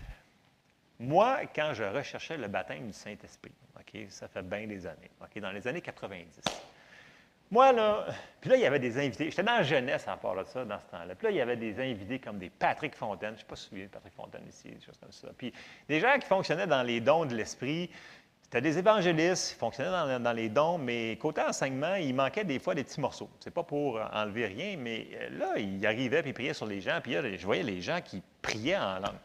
Moi, quand je recherchais le baptême du Saint-Esprit, ça fait bien des années, dans les années 90, moi, là, puis là, il y avait des invités. J'étais dans la jeunesse en part de ça, dans ce temps-là. Puis là, il y avait des invités comme des Patrick Fontaine. Je ne sais pas si vous de Patrick Fontaine ici, des choses comme ça. Puis des gens qui fonctionnaient dans les dons de l'esprit. as des évangélistes qui fonctionnaient dans, les dons, mais côté enseignement, il manquait des fois des petits morceaux. C'est pas pour enlever rien, mais là, il arrivait puis il priait sur les gens, puis là, je voyais les gens qui priaient en langue.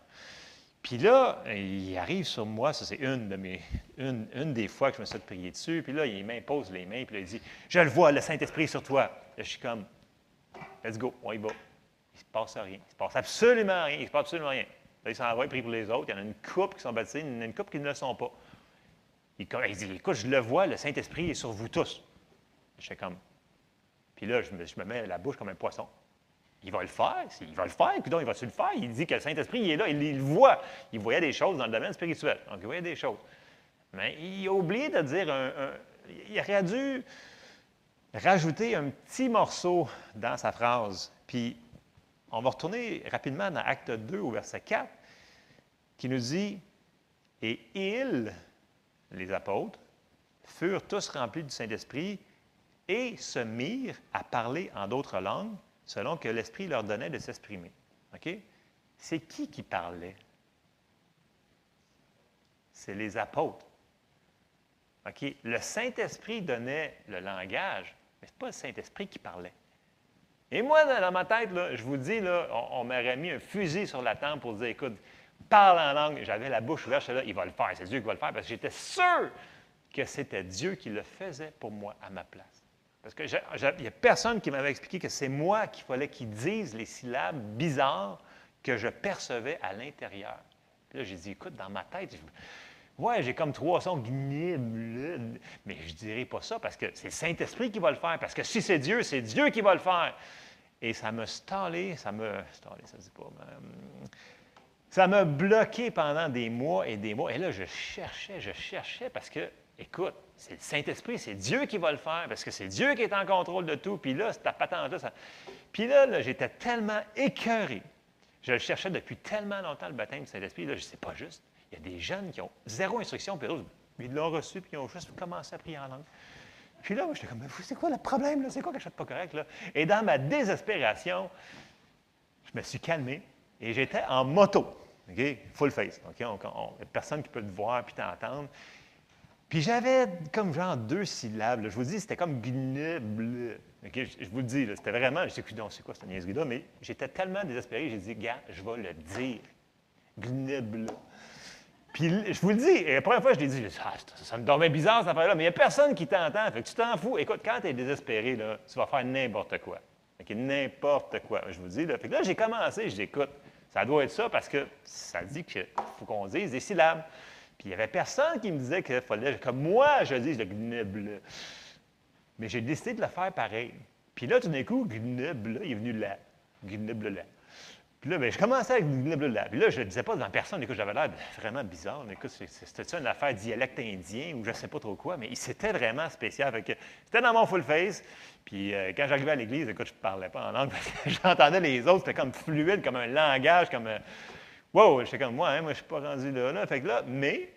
Puis là, il arrive sur moi, ça c'est une, de mes, des fois que je me suis prier dessus, puis là, il m'impose les mains, puis là, il dit Je le vois, le Saint-Esprit sur toi. Là, je suis comme Let's go, on y va. Il ne se passe rien. Il ne se passe absolument rien. Il ne se passe absolument rien. Là, il s'en va, il prie pour les autres. Il y en a une couple qui sont baptisés, il y en a une couple qui ne le sont pas. Il, dit Écoute, je le vois, le Saint-Esprit est sur vous tous. Je fais comme. Puis là, je me, je me mets la bouche comme un poisson. Il va le faire. Il va le faire. Donc, il va-tu le faire? Il dit que le Saint-Esprit, il est là. Il, le voit. Il voyait des choses dans le domaine spirituel. Donc, il voyait des choses. Mais il a oublié de dire un, il aurait dû rajouter un petit morceau dans sa phrase. Puis, on va retourner rapidement dans Acte 2 au verset 4, qui nous dit Et ils, les apôtres, furent tous remplis du Saint-Esprit et se mirent à parler en d'autres langues selon que l'Esprit leur donnait de s'exprimer. C'est qui qui parlait? C'est les apôtres. Le Saint-Esprit donnait le langage, mais ce n'est pas le Saint-Esprit qui parlait. Et moi, dans ma tête, je vous dis, là, on, m'aurait mis un fusil sur la tempe pour dire, écoute, parle en langue. J'avais la bouche ouverte, là, il va le faire, c'est Dieu qui va le faire, parce que j'étais sûr que c'était Dieu qui le faisait pour moi à ma place. Parce qu'il n'y a personne qui m'avait expliqué que c'est moi qu'il fallait qu'il dise les syllabes bizarres que je percevais à l'intérieur. Là, j'ai dit, écoute, dans ma tête, ouais, j'ai comme trois sons gnibles, mais je ne dirais pas ça parce que c'est le Saint-Esprit qui va le faire. Parce que si c'est Dieu, c'est Dieu qui va le faire. Et ça m'a stallé, ça. Stallé, ça pas. ça m'a bloqué pendant des mois et des mois. Et là, je cherchais, je cherchais parce que, écoute, c'est le Saint-Esprit, c'est Dieu qui va le faire, parce que c'est Dieu qui est en contrôle de tout. Puis là, ta patente-là. Ça... Puis là, j'étais tellement écœuré. Je le cherchais depuis tellement longtemps, le baptême du Saint-Esprit. Là, je sais pas juste. Il y a des jeunes qui ont zéro instruction, puis ils l'ont reçu, puis ils ont juste commencé à prier en langue. Puis là, j'étais comme, c'est quoi le problème? C'est quoi que je fais pas correct? Là? Et dans ma désespération, je me suis calmé et j'étais en moto. OK? Full face. OK? On, personne qui peut te voir puis t'entendre. Puis j'avais comme genre deux syllabes. Je vous dis, c'était comme gnible. je, vous le dis, c'était vraiment, je sais c'est quoi cette niaiserie-là, mais j'étais tellement désespéré, j'ai dit, gars, je vais le dire. Gnible. Puis je vous le dis, et la première fois, je l'ai dit, ah, ça, me dormait bizarre cette affaire-là, mais il n'y a personne qui t'entend. Fait que tu t'en fous. Écoute, quand tu es désespéré, là, tu vas faire n'importe quoi. N'importe quoi, je vous dis. Là. Fait que là, j'ai commencé, je dis, écoute, ça doit être ça parce que ça dit qu'il faut qu'on dise des syllabes. Puis il n'y avait personne qui me disait qu'il fallait que moi, je dise le gnible. Mais j'ai décidé de le faire pareil. Puis là, tout d'un coup, gnible, il est venu là. Gnible là. Puis là, bien, je commençais avec gnible là. Puis là, je ne le disais pas devant personne. Écoute, j'avais l'air vraiment bizarre. Écoute, c'était une affaire dialecte indien ou je ne sais pas trop quoi, mais c'était vraiment spécial. C'était dans mon full face. Puis euh, quand j'arrivais à l'église, écoute, je ne parlais pas en langue j'entendais les autres. C'était comme fluide, comme un langage, comme. Euh, Wow, j'étais comme moi, hein, moi je ne suis pas rendu là, là. Fait que là, mais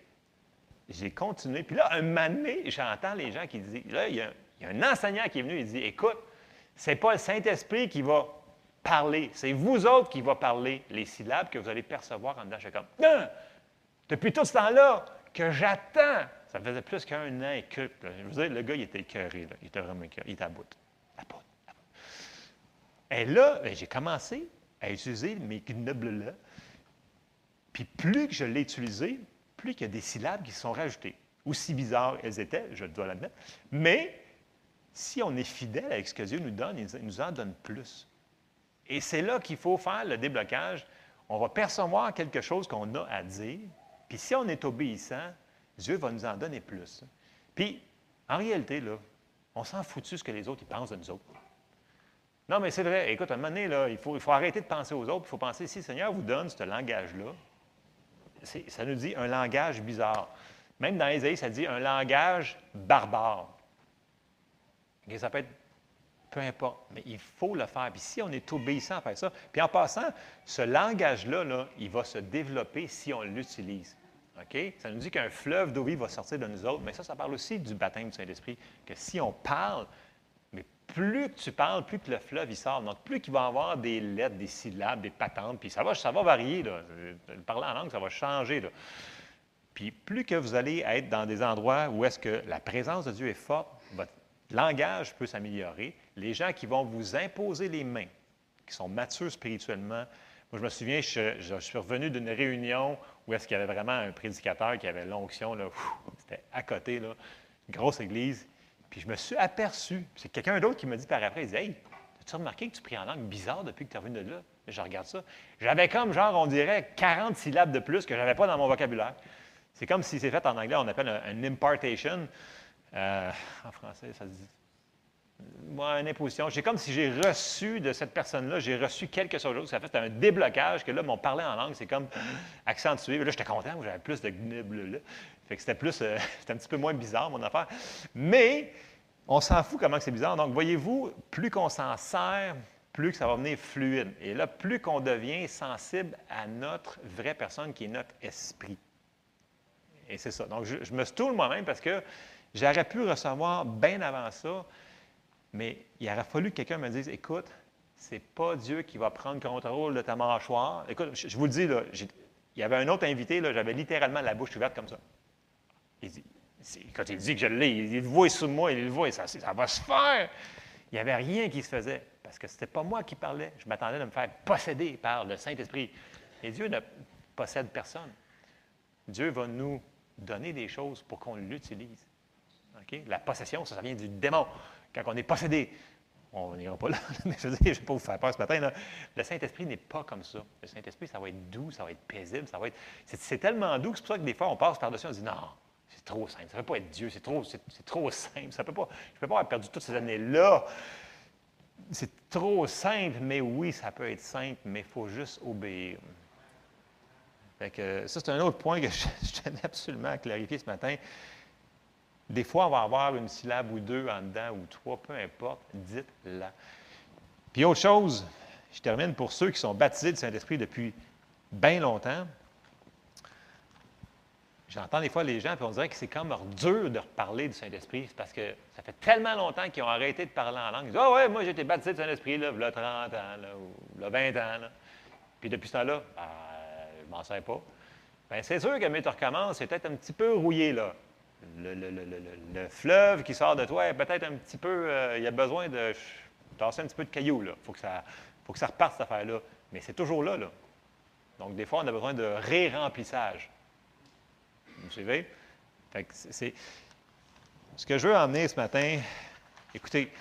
j'ai continué. Puis là, un moment donné, j'entends les gens qui disent, là, il y, a, un enseignant qui est venu, il dit, écoute, c'est pas le Saint-Esprit qui va parler, c'est vous autres qui va parler les syllabes que vous allez percevoir en dedans. Je suis comme, non! Depuis tout ce temps-là que j'attends, ça faisait plus qu'un an et que, je vous dis, le gars, il était écœuré, il était vraiment écœuré, il était à bout. Et là, ben, j'ai commencé à utiliser mes knobbles-là puis plus que je l'ai utilisé, plus qu'il y a des syllabes qui sont rajoutées. Aussi bizarres elles étaient, je dois l'admettre. Mais si on est fidèle avec ce que Dieu nous donne, il nous en donne plus. Et c'est là qu'il faut faire le déblocage. On va percevoir quelque chose qu'on a à dire. Puis si on est obéissant, Dieu va nous en donner plus. Puis, en réalité, là, on s'en fout de ce que les autres pensent de nous autres. Non, mais c'est vrai. Écoute, à un moment donné, là, il, faut, il faut arrêter de penser aux autres. Il faut penser, si le Seigneur vous donne ce langage-là, ça nous dit un langage bizarre. Même dans Ésaïe, ça dit un langage barbare. ça peut être peu importe, mais il faut le faire. Puis si on est obéissant à faire ça, puis en passant, ce langage-là, là, il va se développer si on l'utilise. Ça nous dit qu'un fleuve d'eau vive va sortir de nous autres, mais ça, ça parle aussi du baptême du Saint-Esprit, que si on parle, plus que tu parles, plus que le fleuve il sort. Donc, plus qu'il va y avoir des lettres, des syllabes, des patentes, puis ça va, varier. Là. Parler en langue, ça va changer. Puis plus que vous allez être dans des endroits où est-ce que la présence de Dieu est forte, votre langage peut s'améliorer. Les gens qui vont vous imposer les mains, qui sont matures spirituellement. Moi, je me souviens, je, suis revenu d'une réunion où est-ce qu'il y avait vraiment un prédicateur qui avait l'onction, c'était à côté, là, une grosse église. Puis je me suis aperçu, c'est quelqu'un d'autre qui m'a dit par après, il dit Hey, as-tu remarqué que tu pries en langue bizarre depuis que tu es revenu de là? Je regarde ça. J'avais comme, genre, on dirait 40 syllabes de plus que je n'avais pas dans mon vocabulaire. C'est comme si c'est fait en anglais, on appelle un, impartation. Euh, en français, ça se dit. Moi, une imposition. C'est comme si j'ai reçu de cette personne-là, j'ai reçu quelque chose. Ça fait un déblocage que là, mon parler en langue, c'est comme accentué. Là, j'étais content, j'avais plus de là. Fait que c'était plus, euh, c'était un petit peu moins bizarre, mon affaire. Mais on s'en fout comment c'est bizarre. Donc, voyez-vous, plus qu'on s'en sert, plus que ça va venir fluide. Et là, plus qu'on devient sensible à notre vraie personne qui est notre esprit. Et c'est ça. Donc, je, me stoule moi-même parce que j'aurais pu recevoir bien avant ça, mais il aurait fallu que quelqu'un me dise Écoute, c'est pas Dieu qui va prendre contrôle de ta mâchoire. Écoute, je, vous le dis, là, il y avait un autre invité, j'avais littéralement la bouche ouverte comme ça. Il dit, quand il dit que je l'ai, il, le voit sous moi, il le voit, ça, ça va se faire. Il n'y avait rien qui se faisait parce que ce n'était pas moi qui parlais. Je m'attendais à me faire posséder par le Saint-Esprit. Et Dieu ne possède personne. Dieu va nous donner des choses pour qu'on l'utilise. La possession, ça, vient du démon. Quand on est possédé, on n'ira pas là, mais je je ne vais pas vous faire peur ce matin. Le Saint-Esprit n'est pas comme ça. Le Saint-Esprit, ça va être doux, ça va être paisible, ça va être. C'est tellement doux que c'est pour ça que des fois, on passe par-dessus, on dit non, c'est trop simple, ça ne peut pas être Dieu, c'est trop, trop simple, ça peut pas, je ne peux pas avoir perdu toutes ces années-là. C'est trop simple, mais oui, ça peut être simple, mais il faut juste obéir ça, c'est un autre point que je, tenais absolument à clarifier ce matin. Des fois, on va avoir une syllabe ou deux en dedans ou trois, peu importe, dites-la. Puis autre chose, je termine pour ceux qui sont baptisés du Saint-Esprit depuis bien longtemps. J'entends des fois les gens, puis on dirait que c'est comme dur de reparler du Saint-Esprit, parce que ça fait tellement longtemps qu'ils ont arrêté de parler en langue. Ils disent Ah ouais, moi j'ai été baptisé du Saint-Esprit, là, il y a 30 ans, là, ou là, 20 ans. Puis depuis ce temps-là, ben, m'en sers pas. Bien, c'est sûr que mes recommence, c'est peut-être un petit peu rouillé, là. Le, fleuve qui sort de toi est peut-être un petit peu. Euh, il y a besoin de tasser un petit peu de cailloux. Il faut, que ça, faut que ça reparte, cette affaire-là. Mais c'est toujours là, là. Donc, des fois, on a besoin de ré-remplissage. Vous suivez? c'est. Ce que je veux emmener ce matin, écoutez,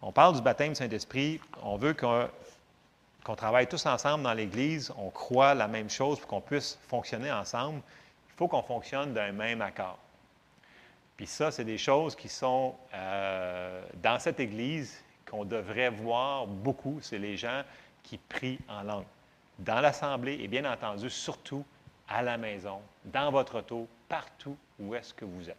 on parle du baptême du Saint-Esprit. On veut que qu'on travaille tous ensemble dans l'Église, on croit la même chose pour qu'on puisse fonctionner ensemble, il faut qu'on fonctionne d'un même accord. Puis ça, c'est des choses qui sont euh, dans cette Église qu'on devrait voir beaucoup, c'est les gens qui prient en langue. Dans l'Assemblée et bien entendu, surtout à la maison, dans votre auto, partout où est-ce que vous êtes.